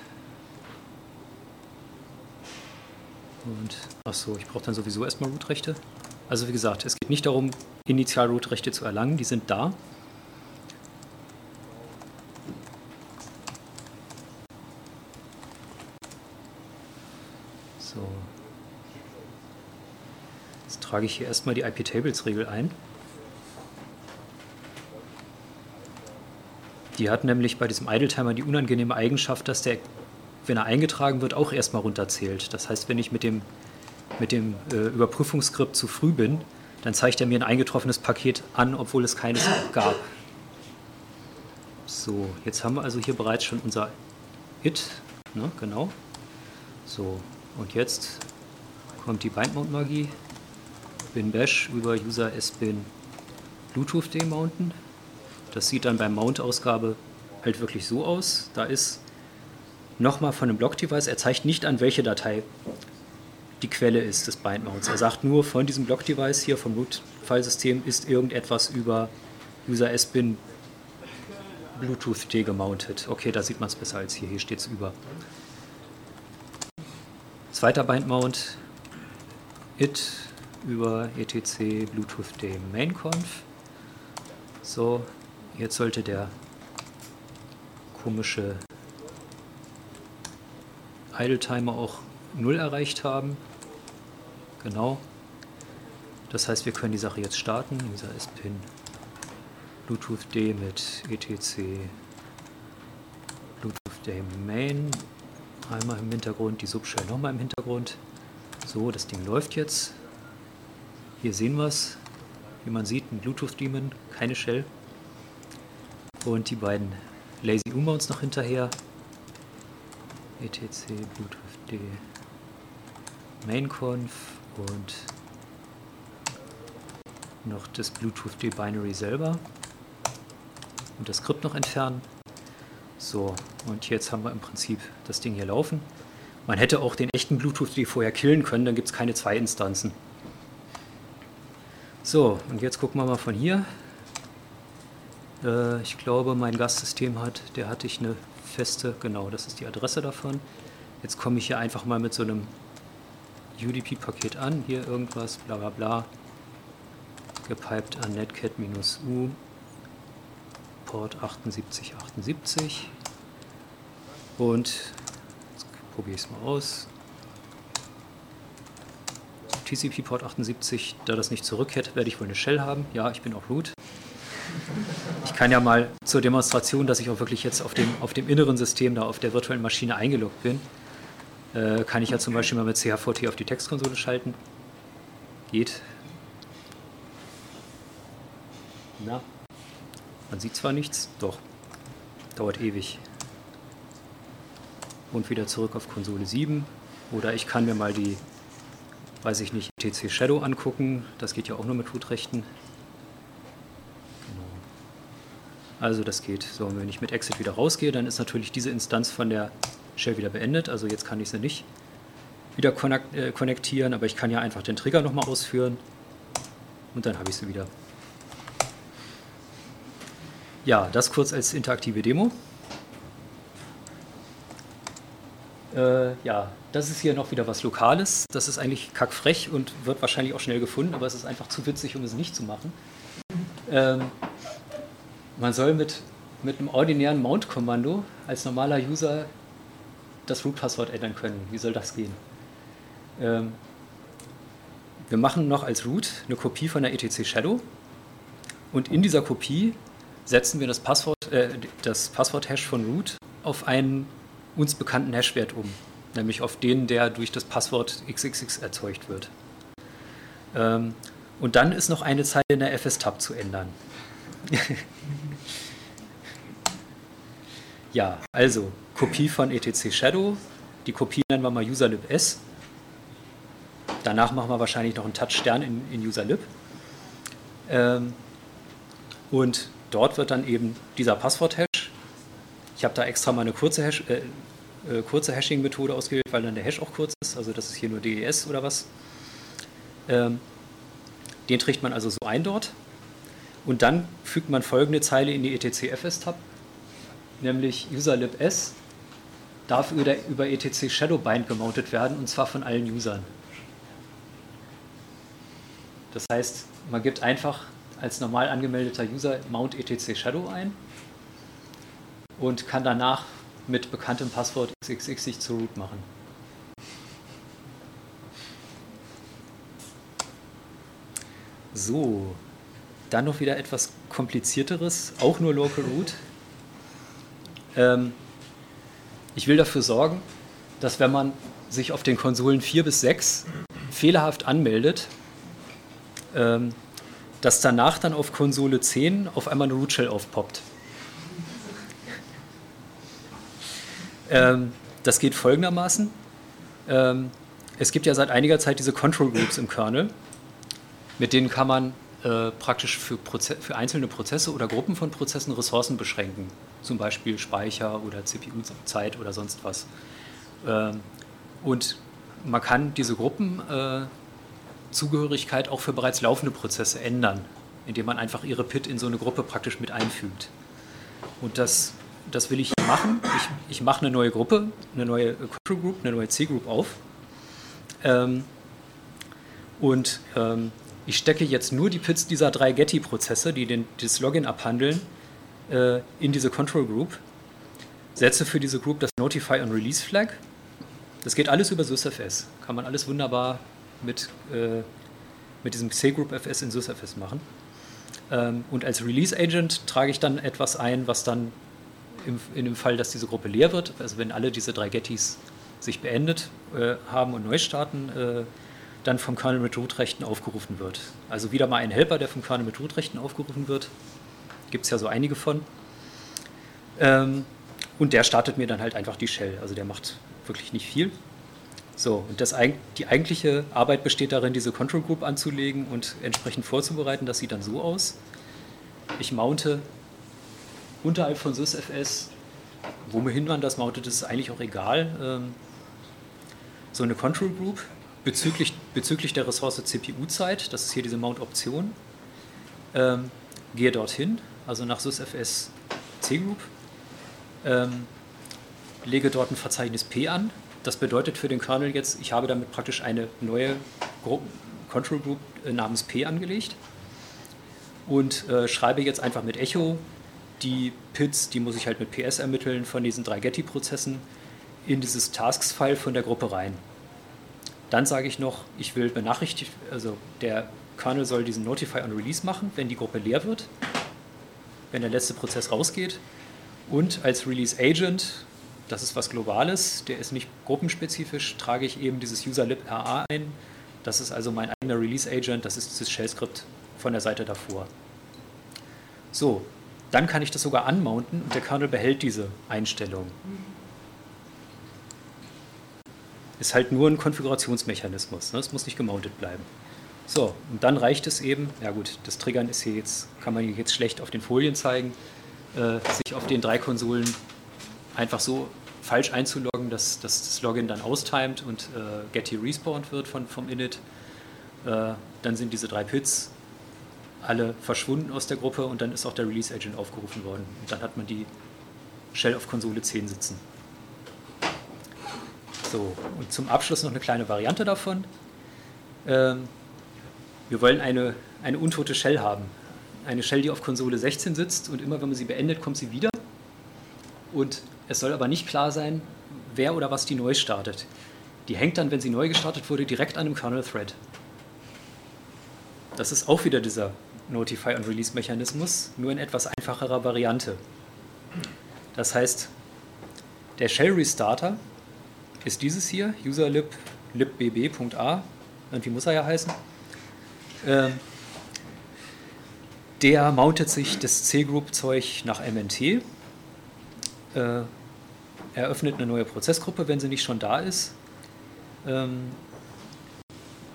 Und achso, ich brauche dann sowieso erstmal Root-Rechte. Also wie gesagt, es geht nicht darum, initial Root-Rechte zu erlangen, die sind da. So. Jetzt trage ich hier erstmal die IP-Tables-Regel ein. Die hat nämlich bei diesem Idle-Timer die unangenehme Eigenschaft, dass der, wenn er eingetragen wird, auch erstmal runterzählt. Das heißt, wenn ich mit dem, mit dem äh, Überprüfungsskript zu früh bin, dann zeigt er mir ein eingetroffenes Paket an, obwohl es keines gab. So, jetzt haben wir also hier bereits schon unser It, ne, genau. So, und jetzt kommt die Bindmount-Magie. Bin Bash über User S-Bin Bluetooth demounten. Das sieht dann bei Mount-Ausgabe halt wirklich so aus. Da ist nochmal von einem Block-Device, er zeigt nicht an, welche Datei die Quelle ist des Bindmounts. Er sagt nur, von diesem Block-Device hier vom Root-Filesystem ist irgendetwas über User S-Bin Bluetooth D gemountet. Okay, da sieht man es besser als hier. Hier steht es über. Zweiter Bindmount, it über etc Bluetooth D mainconf. So, jetzt sollte der komische Idle Timer auch 0 erreicht haben. Genau. Das heißt, wir können die Sache jetzt starten. User S-Pin Bluetooth D mit etc Bluetooth D main. Einmal im Hintergrund, die Subshell nochmal im Hintergrund. So, das Ding läuft jetzt. Hier sehen wir es. Wie man sieht, ein Bluetooth-Daemon, keine Shell. Und die beiden Lazy U-Mounts noch hinterher. etc Bluetooth D mainconf und noch das Bluetooth D Binary selber und das Skript noch entfernen. So, und jetzt haben wir im Prinzip das Ding hier laufen. Man hätte auch den echten Bluetooth D vorher killen können, dann gibt es keine zwei Instanzen. So, und jetzt gucken wir mal von hier. Äh, ich glaube, mein Gastsystem hat, der hatte ich eine feste, genau, das ist die Adresse davon. Jetzt komme ich hier einfach mal mit so einem UDP-Paket an, hier irgendwas, bla bla bla, gepiped an netcat-u, Port 7878. Und jetzt probiere ich es mal aus. TCP-Port 78, da das nicht zurückkehrt, werde ich wohl eine Shell haben. Ja, ich bin auch root. Kann ja mal zur Demonstration, dass ich auch wirklich jetzt auf dem, auf dem inneren System, da auf der virtuellen Maschine eingeloggt bin, äh, kann ich ja zum Beispiel mal mit CHVT auf die Textkonsole schalten. Geht. Na, man sieht zwar nichts, doch. Dauert ewig. Und wieder zurück auf Konsole 7. Oder ich kann mir mal die weiß ich nicht, TC Shadow angucken. Das geht ja auch nur mit Root-Rechten. Genau. Also das geht. So, und wenn ich mit Exit wieder rausgehe, dann ist natürlich diese Instanz von der Shell wieder beendet. Also jetzt kann ich sie nicht wieder äh, konnektieren, aber ich kann ja einfach den Trigger nochmal ausführen und dann habe ich sie wieder. Ja, das kurz als interaktive Demo. Äh, ja, das ist hier noch wieder was Lokales. Das ist eigentlich kackfrech und wird wahrscheinlich auch schnell gefunden, aber es ist einfach zu witzig, um es nicht zu machen. Ähm, man soll mit, mit einem ordinären Mount-Kommando als normaler User das Root-Passwort ändern können. Wie soll das gehen? Ähm, wir machen noch als Root eine Kopie von der etc Shadow und in dieser Kopie setzen wir das Passwort, äh, das Passwort-Hash von Root auf einen uns bekannten Hashwert um, nämlich auf den, der durch das Passwort XXX erzeugt wird. Ähm, und dann ist noch eine Zeile in der FS-Tab zu ändern. ja, also Kopie von etc Shadow. Die Kopie nennen wir mal userlib s. Danach machen wir wahrscheinlich noch einen Touch-Stern in, in userlib. Ähm, und dort wird dann eben dieser Passwort-Hash ich habe da extra mal eine kurze, Hash, äh, äh, kurze Hashing-Methode ausgewählt, weil dann der Hash auch kurz ist. Also das ist hier nur DES oder was. Ähm, den trägt man also so ein dort. Und dann fügt man folgende Zeile in die etc-fs-Tab, nämlich userlib-s darf über, etc Shadowbind gemountet werden und zwar von allen Usern. Das heißt, man gibt einfach als normal angemeldeter User mount etc Shadow ein und kann danach mit bekanntem Passwort xxx sich zu root machen. So, dann noch wieder etwas komplizierteres, auch nur Local Root. Ähm, ich will dafür sorgen, dass wenn man sich auf den Konsolen 4 bis 6 fehlerhaft anmeldet, ähm, dass danach dann auf Konsole 10 auf einmal eine Root Shell aufpoppt. Ähm, das geht folgendermaßen. Ähm, es gibt ja seit einiger Zeit diese Control Groups im Kernel, mit denen kann man äh, praktisch für, für, einzelne Prozesse oder Gruppen von Prozessen Ressourcen beschränken, zum Beispiel Speicher oder CPU-Zeit oder sonst was. Ähm, und man kann diese Gruppenzugehörigkeit äh, auch für bereits laufende Prozesse ändern, indem man einfach ihre PIT in so eine Gruppe praktisch mit einfügt. Und das das will ich machen. Ich, ich mache eine neue Gruppe, eine neue Control Group, eine neue C-Group auf. Ähm, und ähm, ich stecke jetzt nur die Pits dieser drei Getty-Prozesse, die den, das Login abhandeln, äh, in diese Control Group. Setze für diese Group das Notify und Release Flag. Das geht alles über SysFS. Kann man alles wunderbar mit, äh, mit diesem C-Group FS in SysFS machen. Ähm, und als Release Agent trage ich dann etwas ein, was dann im, in dem Fall, dass diese Gruppe leer wird, also wenn alle diese drei Gettys sich beendet äh, haben und neu starten, äh, dann vom Kernel mit Root-Rechten aufgerufen wird. Also wieder mal ein Helper, der vom Kernel mit Root-Rechten aufgerufen wird. Gibt es ja so einige von. Ähm, und der startet mir dann halt einfach die Shell. Also der macht wirklich nicht viel. So, und das, die eigentliche Arbeit besteht darin, diese Control Group anzulegen und entsprechend vorzubereiten. Das sieht dann so aus. Ich mounte unterhalb von SysFS, wohin man das mountet, ist eigentlich auch egal. Ähm, so eine Control Group bezüglich, bezüglich der Ressource CPU-Zeit, das ist hier diese Mount-Option, ähm, gehe dorthin, also nach SysFS C-Group, ähm, lege dort ein Verzeichnis P an. Das bedeutet für den Kernel jetzt, ich habe damit praktisch eine neue Gru Control Group äh, namens P angelegt und äh, schreibe jetzt einfach mit Echo die Pits, die muss ich halt mit PS ermitteln von diesen drei Getty-Prozessen in dieses Tasks-File von der Gruppe rein. Dann sage ich noch, ich will benachrichtigt, also der Kernel soll diesen Notify on Release machen, wenn die Gruppe leer wird, wenn der letzte Prozess rausgeht. Und als Release Agent, das ist was Globales, der ist nicht gruppenspezifisch, trage ich eben dieses userlib RA ein. Das ist also mein eigener Release Agent, das ist dieses Shell-Skript von der Seite davor. So, dann kann ich das sogar anmounten und der Kernel behält diese Einstellung. Ist halt nur ein Konfigurationsmechanismus, ne? es muss nicht gemountet bleiben. So, und dann reicht es eben, ja gut, das Triggern ist hier jetzt, kann man hier jetzt schlecht auf den Folien zeigen, äh, sich auf den drei Konsolen einfach so falsch einzuloggen, dass, dass das Login dann austimet und äh, Getty respawned wird von, vom Init. Äh, dann sind diese drei Pits alle verschwunden aus der Gruppe und dann ist auch der Release Agent aufgerufen worden. Und dann hat man die Shell auf Konsole 10 sitzen. So, und zum Abschluss noch eine kleine Variante davon. Ähm, wir wollen eine, eine untote Shell haben. Eine Shell, die auf Konsole 16 sitzt und immer wenn man sie beendet, kommt sie wieder. Und es soll aber nicht klar sein, wer oder was die neu startet. Die hängt dann, wenn sie neu gestartet wurde, direkt an einem Kernel-Thread. Das ist auch wieder dieser Notify- und Release-Mechanismus, nur in etwas einfacherer Variante. Das heißt, der Shell-Restarter ist dieses hier, userlib libbb.a, irgendwie muss er ja heißen. Ähm, der mountet sich das C-Group-Zeug nach MNT, äh, eröffnet eine neue Prozessgruppe, wenn sie nicht schon da ist, ähm,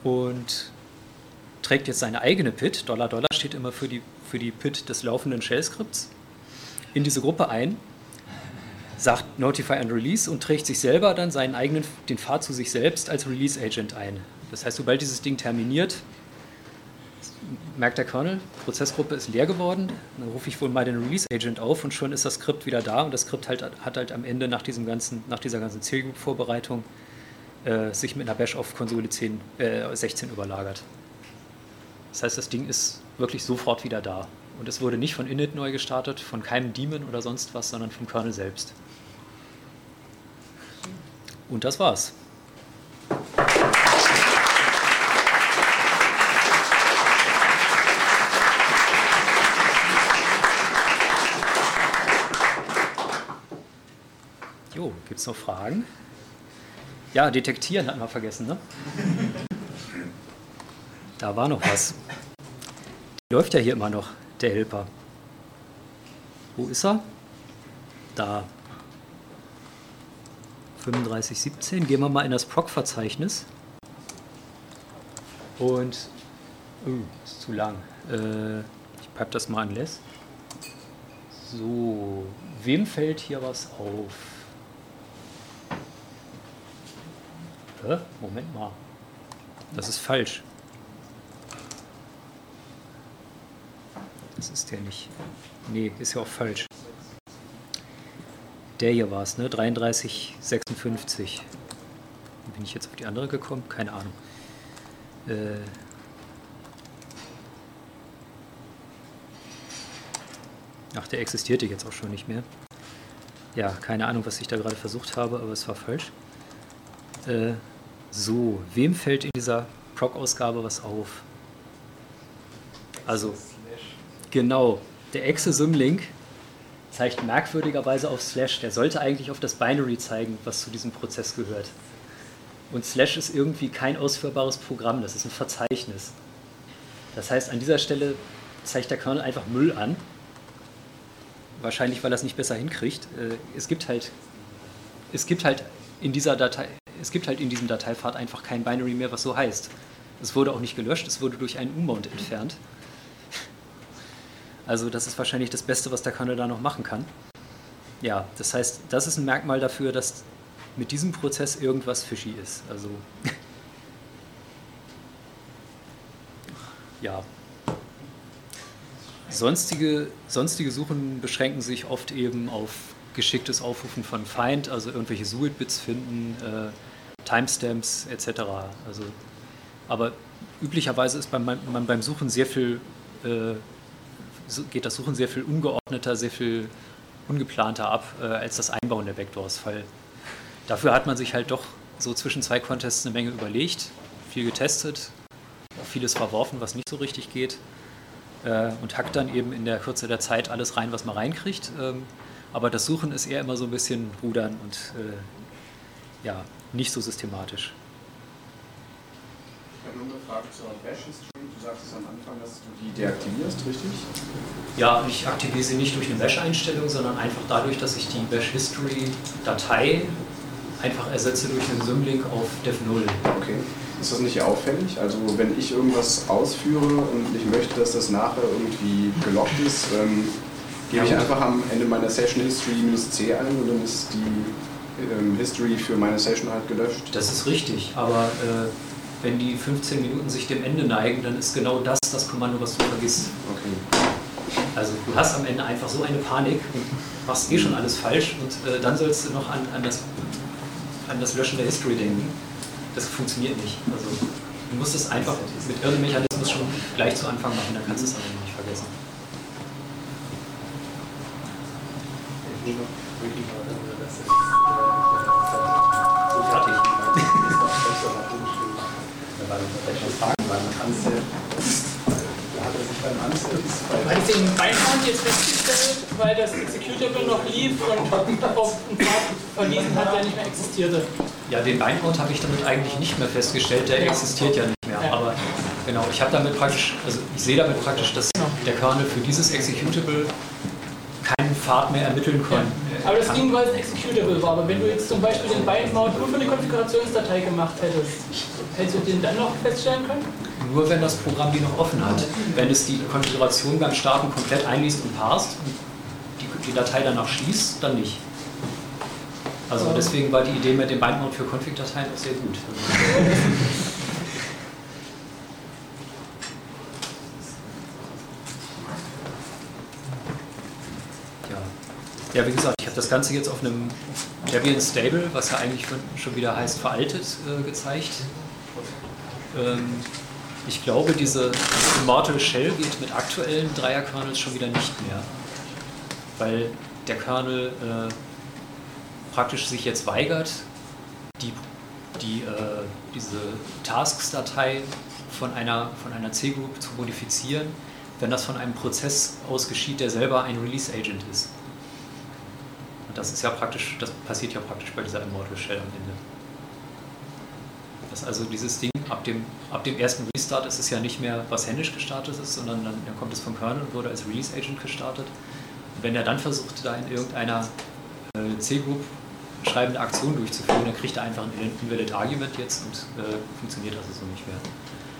und trägt jetzt seine eigene PIT, Dollar Dollar steht immer für die, für die PIT des laufenden Shell-Skripts, in diese Gruppe ein, sagt Notify and Release und trägt sich selber dann seinen eigenen, den Pfad zu sich selbst als Release-Agent ein. Das heißt, sobald dieses Ding terminiert, merkt der Kernel, Prozessgruppe ist leer geworden, dann rufe ich wohl mal den Release-Agent auf und schon ist das Skript wieder da und das Skript halt, hat halt am Ende nach, diesem ganzen, nach dieser ganzen Zielgroup-Vorbereitung äh, sich mit einer Bash auf Konsole 10, äh, 16 überlagert. Das heißt, das Ding ist wirklich sofort wieder da. Und es wurde nicht von Init neu gestartet, von keinem Daemon oder sonst was, sondern vom Kernel selbst. Und das war's. Jo, gibt es noch Fragen? Ja, detektieren hatten wir vergessen, ne? Da war noch was. Läuft ja hier immer noch, der Helper. Wo ist er? Da. 3517. Gehen wir mal in das Proc-Verzeichnis. Und. Uh, ist zu lang. Äh, ich pack das mal an Les. So. Wem fällt hier was auf? Hä? Moment mal. Das ist falsch. Das ist der nicht. Nee, ist ja auch falsch. Der hier war es, ne? 3356. Bin ich jetzt auf die andere gekommen? Keine Ahnung. Äh Ach, der existierte jetzt auch schon nicht mehr. Ja, keine Ahnung, was ich da gerade versucht habe, aber es war falsch. Äh, so, wem fällt in dieser Proc-Ausgabe was auf? Also, Genau. Der Exe-Symlink zeigt merkwürdigerweise auf Slash. Der sollte eigentlich auf das Binary zeigen, was zu diesem Prozess gehört. Und Slash ist irgendwie kein ausführbares Programm, das ist ein Verzeichnis. Das heißt, an dieser Stelle zeigt der Kernel einfach Müll an. Wahrscheinlich, weil er es nicht besser hinkriegt. Äh, es gibt halt, es gibt halt in dieser Datei, es gibt halt in diesem Dateipfad einfach kein Binary mehr, was so heißt. Es wurde auch nicht gelöscht, es wurde durch einen U-Mount entfernt. Also das ist wahrscheinlich das Beste, was der Kernel da noch machen kann. Ja, das heißt, das ist ein Merkmal dafür, dass mit diesem Prozess irgendwas fishy ist. Also ja. Sonstige, sonstige Suchen beschränken sich oft eben auf geschicktes Aufrufen von Feind, also irgendwelche Suit-Bits finden, äh, Timestamps etc. Also, aber üblicherweise ist beim, man beim Suchen sehr viel äh, geht das Suchen sehr viel ungeordneter, sehr viel ungeplanter ab äh, als das Einbauen der Backdoors, weil dafür hat man sich halt doch so zwischen zwei Contests eine Menge überlegt, viel getestet, auch vieles verworfen, was nicht so richtig geht äh, und hackt dann eben in der Kürze der Zeit alles rein, was man reinkriegt. Ähm, aber das Suchen ist eher immer so ein bisschen Rudern und äh, ja, nicht so systematisch. Ich eine Frage zur Bash-History. Du sagtest am Anfang, dass du die deaktivierst, richtig? Ja, ich aktiviere sie nicht durch eine Bash-Einstellung, sondern einfach dadurch, dass ich die Bash-History-Datei einfach ersetze durch einen Symlink auf dev0. Okay. Ist das nicht auffällig? Also wenn ich irgendwas ausführe und ich möchte, dass das nachher irgendwie gelockt ist, ähm, gebe ich Ja, gut. einfach am Ende meiner Session History minus C ein und dann ist die ähm, History für meine Session halt gelöscht. Das ist richtig, aber äh, wenn die 15 Minuten sich dem Ende neigen, dann ist genau das das Kommando, was du vergisst. Okay. Also du hast am Ende einfach so eine Panik und machst eh schon alles falsch und äh, dann sollst du noch an, an, das, an das Löschen der History denken. Das funktioniert nicht. Also du musst es einfach mit irgendeinem Mechanismus schon gleich zu Anfang machen, dann kannst du es aber nicht vergessen. Habe ich den Beinmount jetzt festgestellt, weil das Executable noch lief und auf ein Pfad verwiesen hat, der nicht mehr existierte. Ja, den Bindmount habe ich damit eigentlich nicht mehr festgestellt, der existiert ja nicht mehr. Ja. Aber genau, ich habe damit praktisch, also ich sehe damit praktisch, dass der Kernel für dieses Executable keinen Pfad mehr ermitteln kann. Aber das ging, weil es ein Executable war. Aber wenn du jetzt zum Beispiel den Bindmount nur für eine Konfigurationsdatei gemacht hättest, hättest du den dann noch feststellen können? Nur wenn das Programm die noch offen hat. Wenn es die Konfiguration beim Starten komplett einliest und parst und die, die Datei danach schließt, dann nicht. Also deswegen war die Idee mit dem Bindmount für Config-Dateien auch sehr gut. Ja. Ja, wie gesagt, ich habe das Ganze jetzt auf einem Debian Stable, was ja eigentlich schon- wieder heißt veraltet, äh, gezeigt. Ähm, ich glaube, diese Immortal Shell geht mit aktuellen Dreier-Kernels schon wieder nicht mehr, weil der Kernel äh, praktisch sich jetzt weigert, die, die, äh, diese Tasks-Datei von einer, von einer C-Group zu modifizieren, wenn das von einem Prozess aus geschieht, der selber ein Release-Agent ist. Und das ist ja praktisch, das passiert ja praktisch bei dieser Immortal Shell am Ende. Dass also dieses Ding ab dem, ab dem ersten Restart ist es ja nicht mehr, was händisch gestartet ist, sondern dann, dann kommt es vom Kernel und wurde als Release Agent gestartet. Und wenn er dann versucht, da in irgendeiner äh, C-Group schreibende Aktion durchzuführen, dann kriegt er einfach ein Invalid Argument jetzt und äh, funktioniert also so nicht mehr.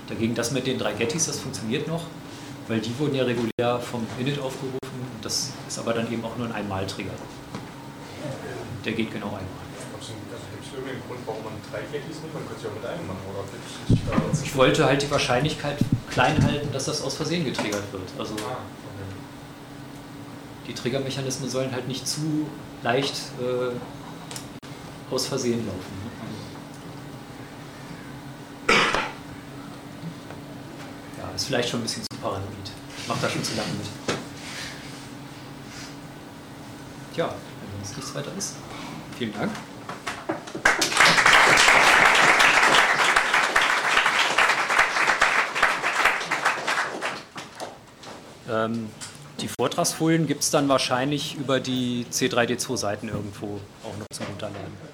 Dagegen das mit den drei Gettys, das funktioniert noch, weil die wurden ja regulär vom Init aufgerufen. Das ist aber dann eben auch nur ein Einmal-Trigger. Der geht genau einmal. Also gibt es irgendeinen Grund, warum man drei Kettys nimmt? Man könnte es ja auch mit einem machen, oder? Gibt's Ich wollte halt die Wahrscheinlichkeit klein halten, dass das aus Versehen getriggert wird. Also Ah, okay. die Triggermechanismen sollen halt nicht zu leicht äh, aus Versehen laufen. Ja, ist vielleicht schon ein bisschen zu paranoid. Ich mach da schon zu lange mit. Tja, sonst nichts weiter ist. Vielen Dank. Ähm, die Vortragsfolien gibt es dann wahrscheinlich über die C3D2-Seiten irgendwo auch noch zum Runterladen.